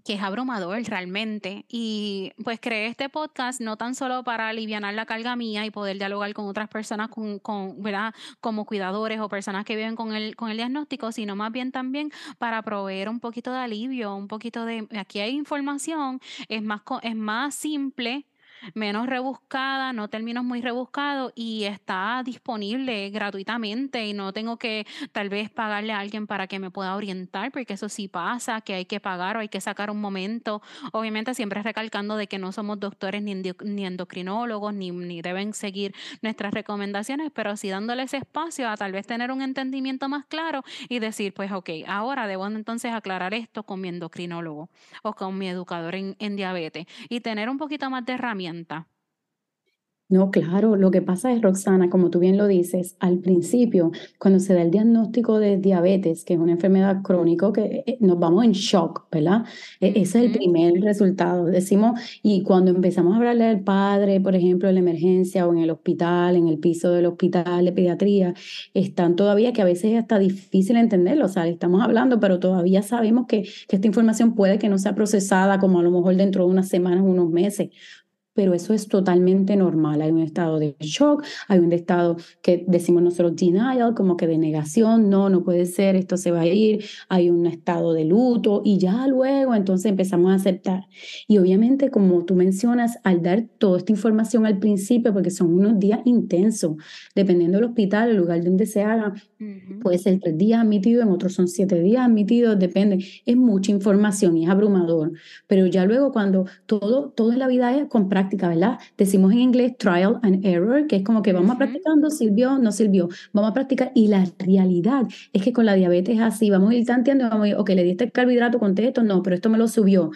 que es abrumador realmente. Y pues creé este podcast no tan solo para aliviar la carga mía y poder dialogar con otras personas con, con, ¿verdad? como cuidadores o personas que viven con el, con el diagnóstico, sino más bien también para proveer un poquito de alivio, un poquito de, aquí hay información, es más, es más simple menos rebuscada, no términos muy rebuscados y está disponible gratuitamente y no tengo que tal vez pagarle a alguien para que me pueda orientar, porque eso sí pasa, que hay que pagar o hay que sacar un momento. Obviamente siempre recalcando de que no somos doctores ni, endocrinólogos, ni, ni deben seguir nuestras recomendaciones, pero sí dándoles espacio a tal vez tener un entendimiento más claro y decir, pues ok, ahora debo entonces aclarar esto con mi endocrinólogo o con mi educador en, en diabetes y tener un poquito más de herramientas no, claro, lo que pasa es, Roxana, como tú bien lo dices, al principio, cuando se da el diagnóstico de diabetes, que es una enfermedad crónica, que eh, nos vamos en shock, ¿verdad? E, ese es el primer resultado. Decimos, y cuando empezamos a hablarle al padre, por ejemplo, en la emergencia o en el hospital, en el piso del hospital de pediatría, están todavía que a veces es hasta difícil entenderlo, o sea, estamos hablando, pero todavía sabemos que, que esta información puede que no sea procesada como a lo mejor dentro de unas semanas, unos meses pero eso es totalmente normal. Hay un estado de shock, hay un estado que decimos nosotros denial, como que de negación, no, no puede ser, esto se va a ir, hay un estado de luto y ya luego entonces empezamos a aceptar. Y obviamente, como tú mencionas, al dar toda esta información al principio, porque son unos días intensos, dependiendo del hospital, el lugar donde se haga, puede ser tres días admitido, en otros son siete días admitidos, depende, es mucha información y es abrumador. Pero ya luego cuando todo, todo en la vida es comprar ¿verdad? Decimos en inglés trial and error, que es como que vamos a practicando, sirvió, no sirvió, vamos a practicar. Y la realidad es que con la diabetes es así, vamos a ir tanteando, vamos a ir, ok, le diste el carbohidrato con esto, no, pero esto me lo subió.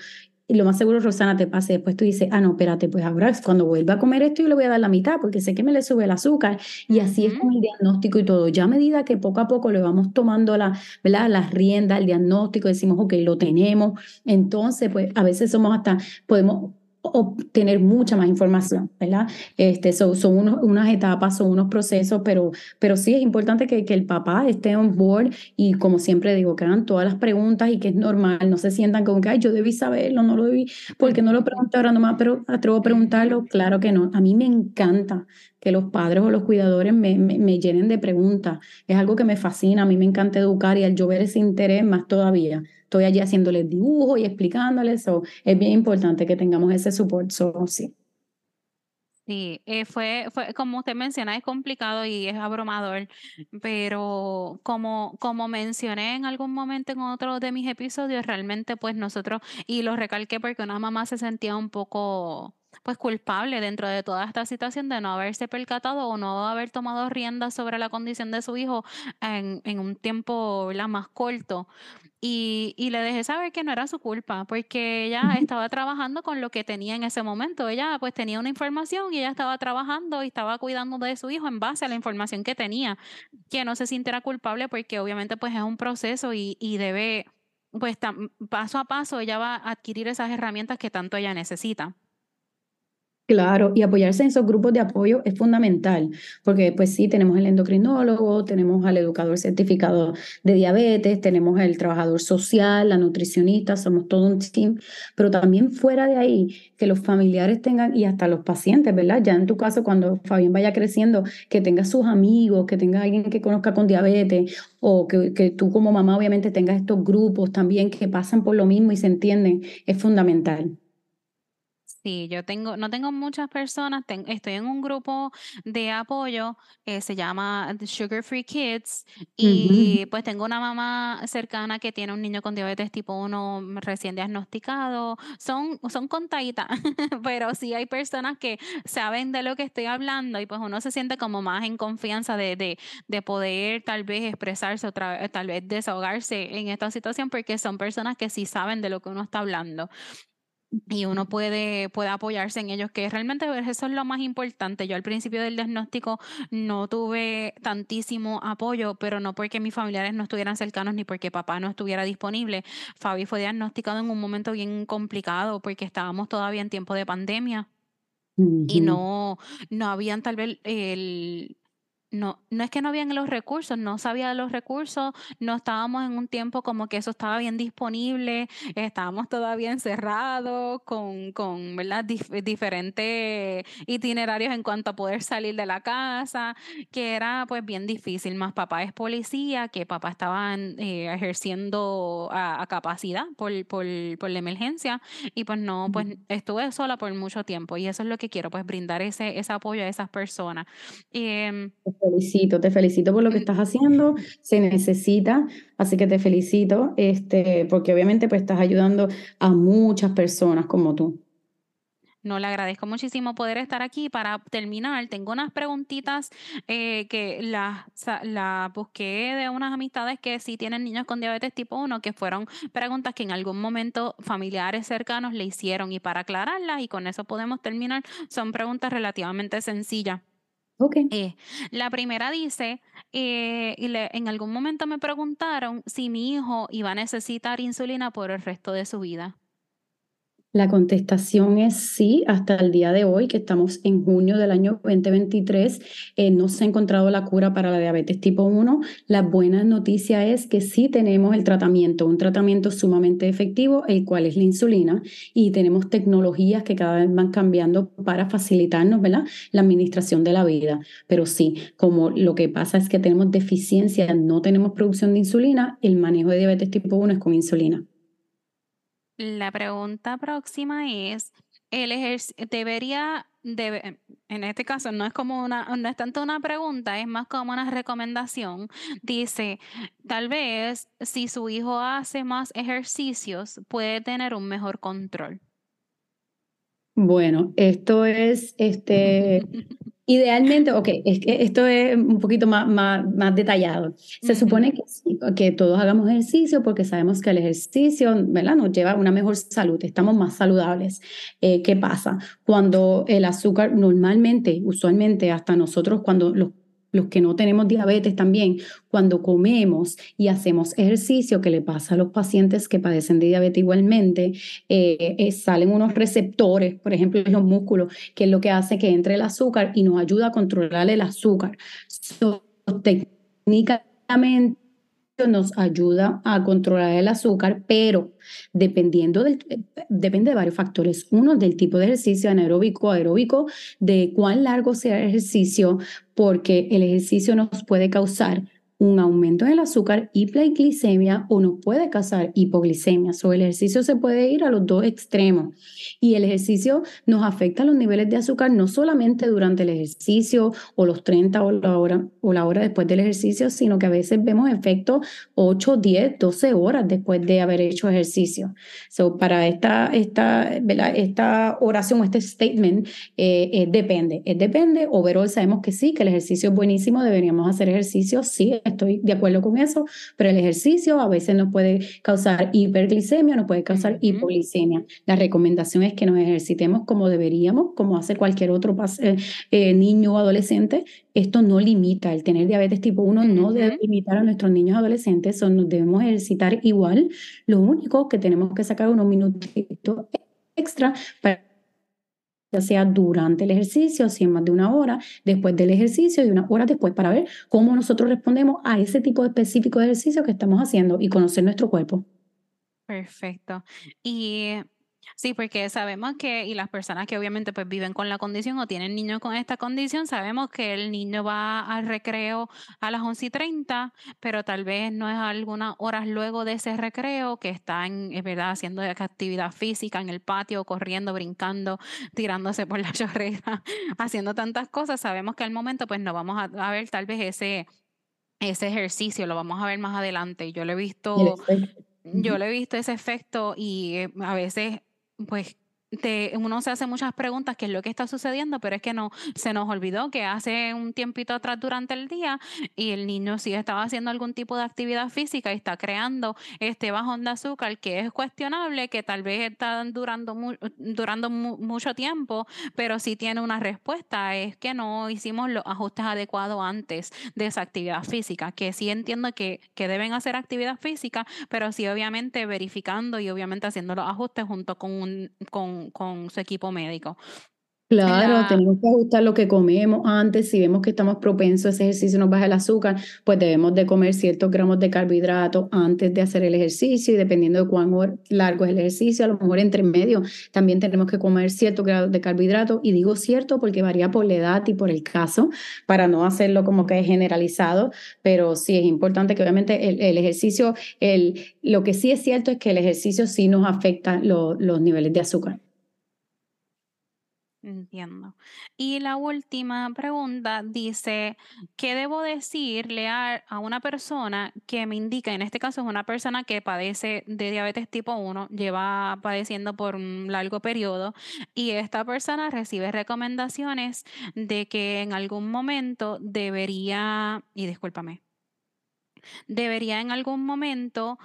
Y lo más seguro, Rosana, te pase después tú dices, ah, no, espérate, pues ahora cuando vuelva a comer esto yo le voy a dar la mitad porque sé que me le sube el azúcar. Y así es con el diagnóstico y todo. Ya a medida que poco a poco le vamos tomando la, ¿verdad? las riendas, el diagnóstico, decimos, ok, lo tenemos. Entonces, pues a veces somos hasta, podemos obtener mucha más información, ¿verdad? Este, son, unas etapas, son unos procesos, pero, pero sí es importante que, el papá esté on board y como siempre digo, que hagan todas las preguntas y que es normal, no se sientan como que, ay, yo debí saberlo, no lo debí, porque no lo pregunté ahora nomás, pero atrevo a preguntarlo, claro que no. A mí me encanta que los padres o los cuidadores me llenen de preguntas, es algo que me fascina, a mí me encanta educar y al yo ver ese interés más todavía estoy allí haciéndoles dibujos y explicándoles. So, es bien importante que tengamos ese support. So, sí. Sí, eh, fue, fue, como usted menciona, es complicado y es abrumador, pero como, como mencioné en algún momento en otro de mis episodios, realmente pues nosotros, y lo recalqué porque una mamá se sentía un poco pues culpable dentro de toda esta situación de no haberse percatado o no haber tomado riendas sobre la condición de su hijo en, en un tiempo la más corto. Y, y, le dejé saber que no era su culpa, porque ella estaba trabajando con lo que tenía en ese momento. Ella pues tenía una información y ella estaba trabajando y estaba cuidando de su hijo en base a la información que tenía. Que no se sintiera culpable porque obviamente pues es un proceso y, y debe, pues paso a paso ella va a adquirir esas herramientas que tanto ella necesita. Claro, y apoyarse en esos grupos de apoyo es fundamental, porque pues sí, tenemos el endocrinólogo, tenemos al educador certificado de diabetes, tenemos el trabajador social, la nutricionista, somos todo un team, pero también fuera de ahí, que los familiares tengan, y hasta los pacientes, ¿verdad? Ya en tu caso, cuando Fabián vaya creciendo, que tenga sus amigos, que tenga alguien que conozca con diabetes, o que, que tú como mamá obviamente tengas estos grupos también que pasan por lo mismo y se entienden, es fundamental. Sí, yo tengo, no tengo muchas personas, estoy en un grupo de apoyo, que se llama Sugar Free Kids, y pues tengo una mamá cercana que tiene un niño con diabetes tipo 1 recién diagnosticado. Son, son contaditas, pero sí hay personas que saben de lo que estoy hablando y pues uno se siente como más en confianza de, de, de poder tal vez expresarse otra tal vez desahogarse en esta situación porque son personas que sí saben de lo que uno está hablando y uno puede, puede apoyarse en ellos, que realmente eso es lo más importante. Yo al principio del diagnóstico no tuve tantísimo apoyo, pero no porque mis familiares no estuvieran cercanos ni porque papá no estuviera disponible. Fabi fue diagnosticado en un momento bien complicado porque estábamos todavía en tiempo de pandemia y no, no habían tal vez el No, no es que no habían los recursos, no sabía de los recursos, no estábamos en un tiempo como que eso estaba bien disponible, estábamos todavía encerrados con, con ¿verdad? diferentes itinerarios en cuanto a poder salir de la casa, que era pues bien difícil. Más papá es policía, que papá estaba eh, ejerciendo a, capacidad por, por, por, la emergencia y pues no, pues estuve sola por mucho tiempo y eso es lo que quiero, pues brindar ese, ese apoyo a esas personas. Em, felicito, te felicito por lo que estás haciendo, se necesita, así que te felicito, este, porque obviamente pues estás ayudando a muchas personas como tú. No, le agradezco muchísimo poder estar aquí. Para terminar, tengo unas preguntitas eh, que las la busqué de unas amistades que sí tienen niños con diabetes tipo 1, que fueron preguntas que en algún momento familiares cercanos le hicieron. Y para aclararlas, y con eso podemos terminar, son preguntas relativamente sencillas. Ok. Eh, la primera dice, eh, en algún momento me preguntaron si mi hijo iba a necesitar insulina por el resto de su vida. La contestación es sí, hasta el día de hoy, que estamos en junio del año 2023, eh, no se ha encontrado la cura para la diabetes tipo 1. La buena noticia es que sí tenemos el tratamiento, un tratamiento sumamente efectivo, el cual es la insulina, y tenemos tecnologías que cada vez van cambiando para facilitarnos ¿verdad? la administración de la vida. Pero sí, como lo que pasa es que tenemos deficiencia, no tenemos producción de insulina, el manejo de diabetes tipo 1 es con insulina. La pregunta próxima es, el debería, debe, en este caso no es como una, no es tanto una pregunta, es más como una recomendación. Dice, tal vez si su hijo hace más ejercicios, puede tener un mejor control. Bueno, esto es este Idealmente, ok, es que esto es un poquito más, más, más detallado. Se supone que, que todos hagamos ejercicio porque sabemos que el ejercicio ¿verdad? nos lleva a una mejor salud, estamos más saludables. Eh, ¿Qué pasa? Cuando el azúcar normalmente, usualmente, hasta nosotros cuando los los que no tenemos diabetes también, cuando comemos y hacemos ejercicio, que le pasa a los pacientes que padecen de diabetes igualmente, eh, eh, salen unos receptores, por ejemplo, en los músculos, que es lo que hace que entre el azúcar y nos ayuda a controlar el azúcar. técnicamente nos ayuda a controlar el azúcar, pero dependiendo del, depende de varios factores. Uno, del tipo de ejercicio anaeróbico, aeróbico, de cuán largo sea el ejercicio, porque el ejercicio nos puede causar un aumento en el azúcar, hiperglicemia o nos puede causar hipoglicemia. So, el ejercicio se puede ir a los dos extremos y el ejercicio nos afecta los niveles de azúcar no solamente durante el ejercicio o los 30 o la hora, o la hora después del ejercicio, sino que a veces vemos efectos 8, 10, 12 horas después de haber hecho ejercicio. So, para esta, esta, esta oración, este statement, eh, eh, depende. Es depende. Overall sabemos que sí, que el ejercicio es buenísimo, deberíamos hacer ejercicio, sí, estoy de acuerdo con eso, pero el ejercicio a veces nos puede causar hiperglicemia, nos puede causar hipoglicemia. La recomendación es que nos ejercitemos como deberíamos, como hace cualquier otro eh, eh, niño o adolescente. Esto no limita, el tener diabetes tipo 1 no debe limitar a nuestros niños adolescentes, son, nos debemos ejercitar igual. Lo único que tenemos que sacar unos minutitos extra para ya sea durante el ejercicio, si es más de una hora, después del ejercicio y una hora después, para ver cómo nosotros respondemos a ese tipo específico de ejercicio que estamos haciendo y conocer nuestro cuerpo. Perfecto. Y Sí, porque sabemos que, y las personas que obviamente pues viven con la condición o tienen niños con esta condición, sabemos que el niño va al recreo a las 11 y 30, pero tal vez no es algunas horas luego de ese recreo que está en, es verdad, haciendo actividad física en el patio, corriendo, brincando, tirándose por la chorrera, haciendo tantas cosas. Sabemos que al momento pues no vamos a, ver tal vez ese, ese ejercicio, lo vamos a ver más adelante. Yo lo he visto, yo lo he visto ese efecto y eh, a veces pues uno se hace muchas preguntas, qué es lo que está sucediendo, pero es que no se nos olvidó que hace un tiempito atrás durante el día y el niño sí estaba haciendo algún tipo de actividad física y está creando este bajón de azúcar que es cuestionable, que tal vez está durando, durando mucho tiempo, pero sí tiene una respuesta, es que no hicimos los ajustes adecuados antes de esa actividad física, que sí entiendo que, que deben hacer actividad física, pero sí obviamente verificando y obviamente haciendo los ajustes junto con, un, con con, su equipo médico. Claro, tenemos que ajustar lo que comemos antes. Si vemos que estamos propensos a ese ejercicio, nos baja el azúcar, pues debemos de comer ciertos gramos de carbohidratos antes de hacer el ejercicio y dependiendo de cuán largo es el ejercicio, a lo mejor entre medio también tenemos que comer ciertos grados de carbohidratos. Y digo cierto porque varía por la edad y por el caso, para no hacerlo como que generalizado, pero sí es importante que obviamente el, ejercicio, el, lo que sí es cierto es que el ejercicio sí nos afecta los niveles de azúcar. Entiendo. Y la última pregunta dice, ¿qué debo decirle a, una persona que me indica, en este caso es una persona que padece de diabetes tipo 1, lleva padeciendo por un largo periodo y esta persona recibe recomendaciones de que en algún momento debería, y discúlpame, debería en algún momento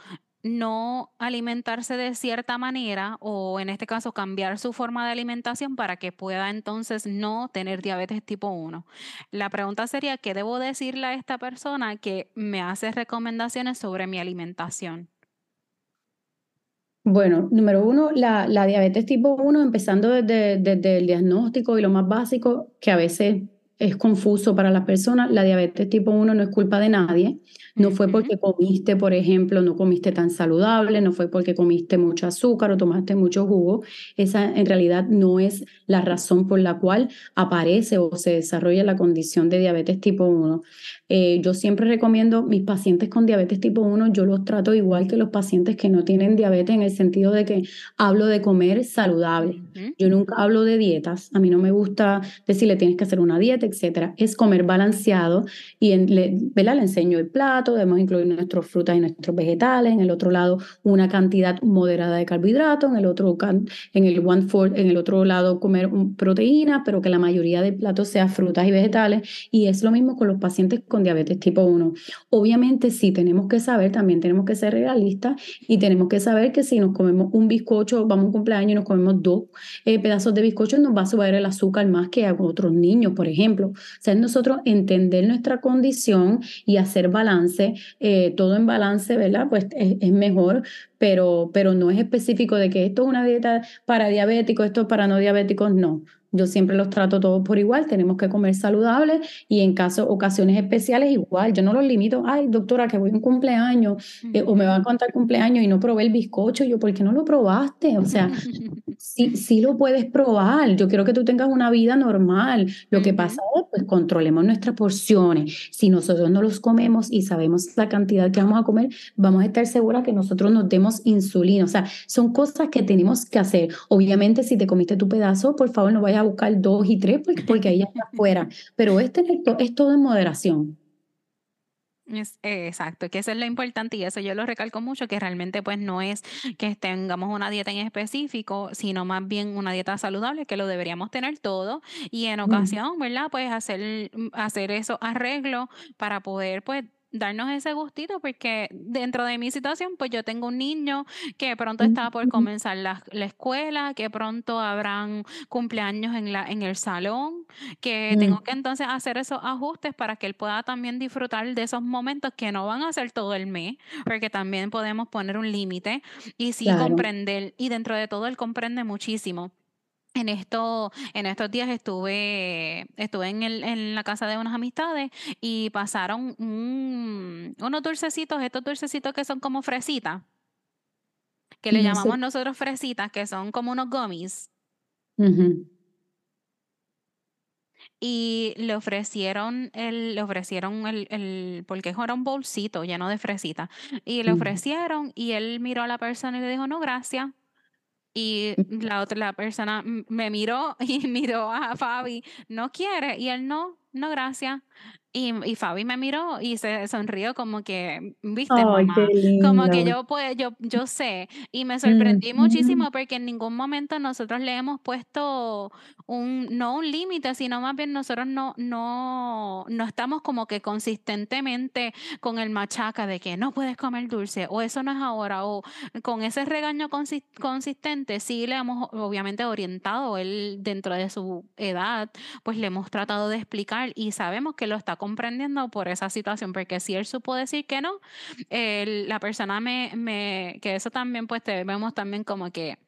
no alimentarse de cierta manera o en este caso cambiar su forma de alimentación para que pueda entonces no tener diabetes tipo 1. La pregunta sería, ¿qué debo decirle a esta persona que me hace recomendaciones sobre mi alimentación? Bueno, número uno, la, diabetes tipo 1, empezando desde, desde el diagnóstico y lo más básico, que a veces es confuso para las personas. La diabetes tipo 1 no es culpa de nadie. No fue porque comiste, por ejemplo, no comiste tan saludable, no fue porque comiste mucho azúcar o tomaste mucho jugo. Esa en realidad no es la razón por la cual aparece o se desarrolla la condición de diabetes tipo 1. Eh, yo siempre recomiendo mis pacientes con diabetes tipo 1, yo los trato igual que los pacientes que no tienen diabetes en el sentido de que hablo de comer saludable. Yo nunca hablo de dietas. A mí no me gusta decirle tienes que hacer una dieta, etcétera. Es comer balanceado y en, le, le enseño el plato debemos incluir nuestras frutas y nuestros vegetales, en el otro lado una cantidad moderada de carbohidratos, en el otro, en el one fourth, en el otro lado comer proteínas, pero que la mayoría del plato sea frutas y vegetales, y es lo mismo con los pacientes con diabetes tipo 1. Obviamente sí tenemos que saber, también tenemos que ser realistas y tenemos que saber que si nos comemos un bizcocho, vamos a un cumpleaños y nos comemos dos eh, pedazos de bizcocho, nos va a subir el azúcar más que a otros niños, por ejemplo. O sea, nosotros entender nuestra condición y hacer balance eh, todo en balance, ¿verdad? Pues es, mejor, pero, pero no es específico de que esto es una dieta para diabéticos, esto es para no diabéticos, no. Yo siempre los trato todos por igual, tenemos que comer saludable y en caso, ocasiones especiales igual, yo no los limito, ay doctora, que voy a un cumpleaños eh, o me va a contar cumpleaños y no probé el bizcocho, yo, ¿por qué no lo probaste? O sea, sí, sí lo puedes probar, yo quiero que tú tengas una vida normal, lo que pasa es, pues controlemos nuestras porciones, si nosotros no los comemos y sabemos la cantidad que vamos a comer, vamos a estar seguras que nosotros nos demos insulina, o sea, son cosas que tenemos que hacer, obviamente si te comiste tu pedazo, por favor no vayas buscar dos y tres porque, porque ahí está afuera. Pero este es todo en moderación. Es, exacto, que eso es lo importante y eso yo lo recalco mucho, que realmente pues no es que tengamos una dieta en específico, sino más bien una dieta saludable, que lo deberíamos tener todo y en ocasión, ¿verdad? Pues hacer, hacer eso arreglo para poder pues darnos ese gustito, porque dentro de mi situación, pues yo tengo un niño que pronto está por comenzar la, escuela, que pronto habrán cumpleaños en, la, en el salón, que tengo que entonces hacer esos ajustes para que él pueda también disfrutar de esos momentos que no van a ser todo el mes, porque también podemos poner un límite y sí comprender, y dentro de todo él comprende muchísimo. En, esto, en estos días estuve, estuve en, el, en la casa de unas amistades y pasaron unos dulcecitos, estos dulcecitos que son como fresitas, que le llamamos nosotros fresitas, que son como unos gummies. Y le ofrecieron el, le ofrecieron el, el, porque era un bolsito lleno de fresitas. Y le ofrecieron y él miró a la persona y le dijo, no, gracias. Y la otra la persona me miró y miró a Fabi, no quiere, y él no, no, gracias. Y, y Fabi me miró y se sonrió como que, viste, mamá, como que yo pues, yo, yo sé. Y me sorprendí muchísimo porque en ningún momento nosotros le hemos puesto un, no un límite, sino más bien nosotros no, no, no estamos como que consistentemente con el machaca de que no puedes comer dulce, o eso no es ahora, o con ese regaño consistente, sí le hemos obviamente orientado él dentro de su edad, pues le hemos tratado de explicar y sabemos que lo está comprendiendo por esa situación, porque si él supo decir que no, la persona me, me, que eso también pues te vemos también como que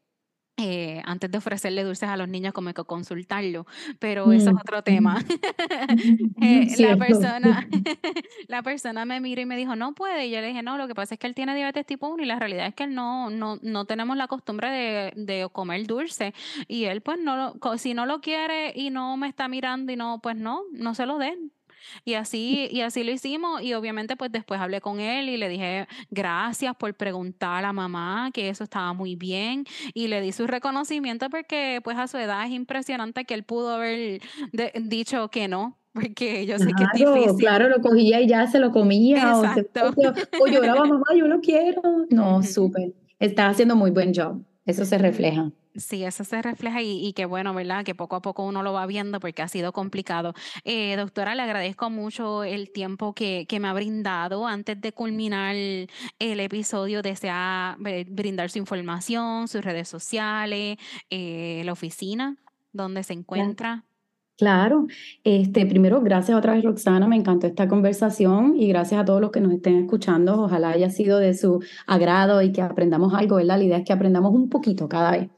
eh, antes de ofrecerle dulces a los niños, como que consultarlo, pero eso es otro tema. Eh, la persona la persona me miró y me dijo: "No puede", y yo le dije: "No, lo que pasa es que él tiene diabetes tipo 1 y la realidad es que él no no no tenemos la costumbre de de comer dulce, y él, pues, no lo si no lo quiere y no me está mirando y no, pues no, no se lo den". Y así, y así lo hicimos y obviamente pues después hablé con él y le dije gracias por preguntar a mamá, que eso estaba muy bien y le di su reconocimiento porque pues a su edad es impresionante que él pudo haber dicho que no. Porque yo sé que es difícil. Claro, lo cogía y ya se lo comía. O, o, lloraba, mamá, yo lo quiero. No, súper. Está haciendo muy buen job. Eso se refleja. Sí, eso se refleja y, qué bueno, ¿verdad? Que poco a poco uno lo va viendo porque ha sido complicado. Eh, doctora, le agradezco mucho el tiempo que, que, me ha brindado. Antes de culminar el, episodio, desea brindar su información, sus redes sociales, eh, la oficina donde se encuentra. Claro, este, primero, gracias otra vez Roxana, me encantó esta conversación y gracias a todos los que nos estén escuchando. Ojalá haya sido de su agrado y que aprendamos algo, ¿verdad? La idea es que aprendamos un poquito cada vez.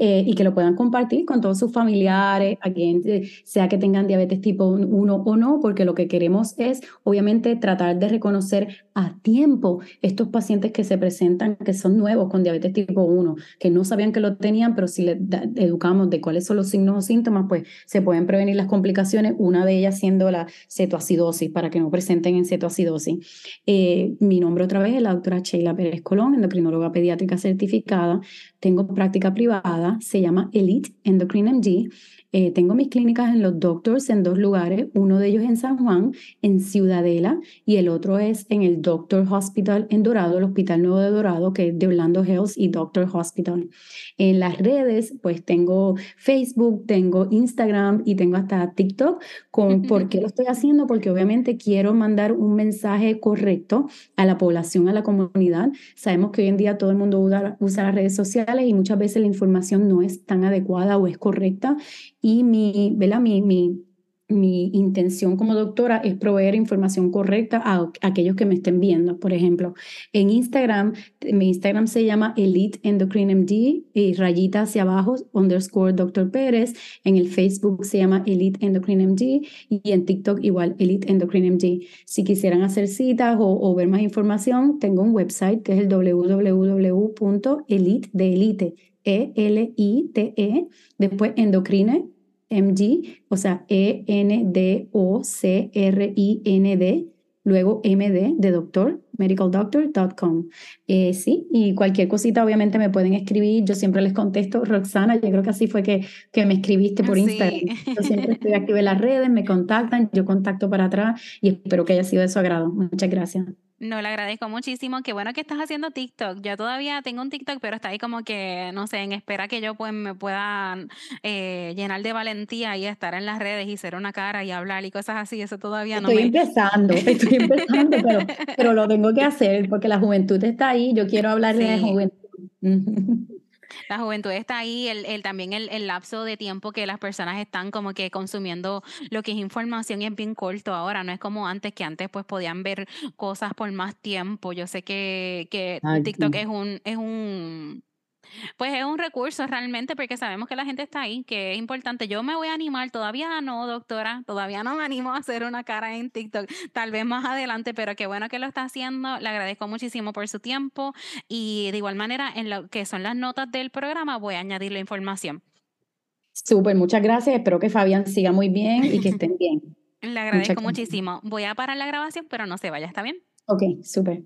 Eh, y que lo puedan compartir con todos sus familiares, a quien sea que tengan diabetes tipo 1 o no, porque lo que queremos es obviamente tratar de reconocer a tiempo estos pacientes que se presentan, que son nuevos con diabetes tipo 1, que no sabían que lo tenían, pero si les educamos de cuáles son los signos o síntomas, pues se pueden prevenir las complicaciones, una de ellas siendo la cetoacidosis, para que no presenten en cetoacidosis. Eh, mi nombre otra vez es la doctora Sheila Pérez Colón, endocrinóloga pediátrica certificada. Tengo práctica privada, se llama Elite Endocrine MD. Eh, tengo mis clínicas en los Doctors en dos lugares, uno de ellos en San Juan, en Ciudadela, y el otro es en el Doctor Hospital en Dorado, el Hospital Nuevo de Dorado, que es de Orlando Hills y Doctor Hospital. En las redes, pues tengo Facebook, tengo Instagram y tengo hasta TikTok. Con, ¿Por qué lo estoy haciendo? Porque obviamente quiero mandar un mensaje correcto a la población, a la comunidad. Sabemos que hoy en día todo el mundo usa, usa las redes sociales y muchas veces la información no es tan adecuada o es correcta y mi, mi, mi mi intención como doctora es proveer información correcta a, aquellos que me estén viendo. Por ejemplo, en Instagram, mi Instagram se llama Elite Endocrine MD y rayita hacia abajo, underscore Dr. Pérez. En el Facebook se llama Elite Endocrine MD y en TikTok igual Elite Endocrine MD. Si quisieran hacer citas o, ver más información, tengo un website que es el www.elite de elite, E-L-I-T-E, -E, después endocrine MD, o sea, E-N-D-O-C-R-I-N-D, luego MD de doctor, medicaldoctor.com. Eh, sí, y cualquier cosita obviamente me pueden escribir, yo siempre les contesto, Roxana, yo creo que así fue que, que me escribiste por Instagram. Yo siempre estoy activa en las redes, me contactan, yo contacto para atrás y espero que haya sido de su agrado. Muchas gracias. No, le agradezco muchísimo. Qué bueno que estás haciendo TikTok. Yo todavía tengo un TikTok, pero está ahí como que, no sé, en espera que yo pues me pueda eh, llenar de valentía y estar en las redes y ser una cara y hablar y cosas así. Eso todavía no me... Estoy empezando, estoy empezando, pero, pero lo tengo que hacer porque la juventud está ahí. Yo quiero hablar de la juventud. La juventud está ahí, el, también el, lapso de tiempo que las personas están como que consumiendo lo que es información y es bien corto ahora, no es como antes, que antes pues podían ver cosas por más tiempo. Yo sé que, que TikTok es un, es un pues es un recurso realmente porque sabemos que la gente está ahí, que es importante. Yo me voy a animar, todavía no, doctora, todavía no me animo a hacer una cara en TikTok, tal vez más adelante, pero qué bueno que lo está haciendo. Le agradezco muchísimo por su tiempo y de igual manera en lo que son las notas del programa voy a añadir la información. Súper, muchas gracias. Espero que Fabián siga muy bien y que estén bien. Le agradezco muchísimo. Voy a parar la grabación, pero no se vaya, ¿está bien? Ok, súper.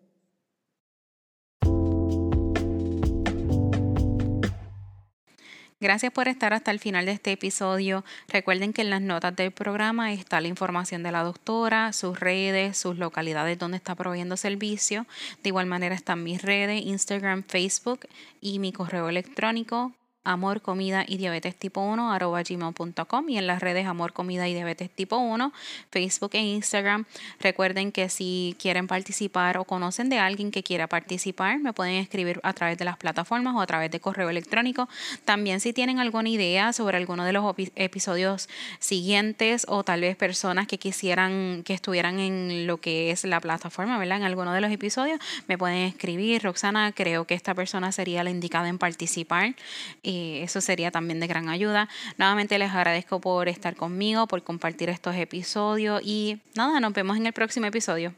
Gracias por estar hasta el final de este episodio. Recuerden que en las notas del programa está la información de la doctora, sus redes, sus localidades donde está proveyendo servicio. De igual manera están mis redes, Instagram, Facebook y mi correo electrónico amor, comida y diabetes tipo 1 arroba gmail.com y en las redes amor, comida y diabetes tipo 1, Facebook e Instagram. Recuerden que si quieren participar o conocen de alguien que quiera participar, me pueden escribir a través de las plataformas o a través de correo electrónico. También si tienen alguna idea sobre alguno de los episodios siguientes o tal vez personas que quisieran que estuvieran en lo que es la plataforma, ¿verdad? En alguno de los episodios, me pueden escribir. Roxana, creo que esta persona sería la indicada en participar eso sería también de gran ayuda. Nuevamente les agradezco por estar conmigo, por compartir estos episodios y nada, nos vemos en el próximo episodio.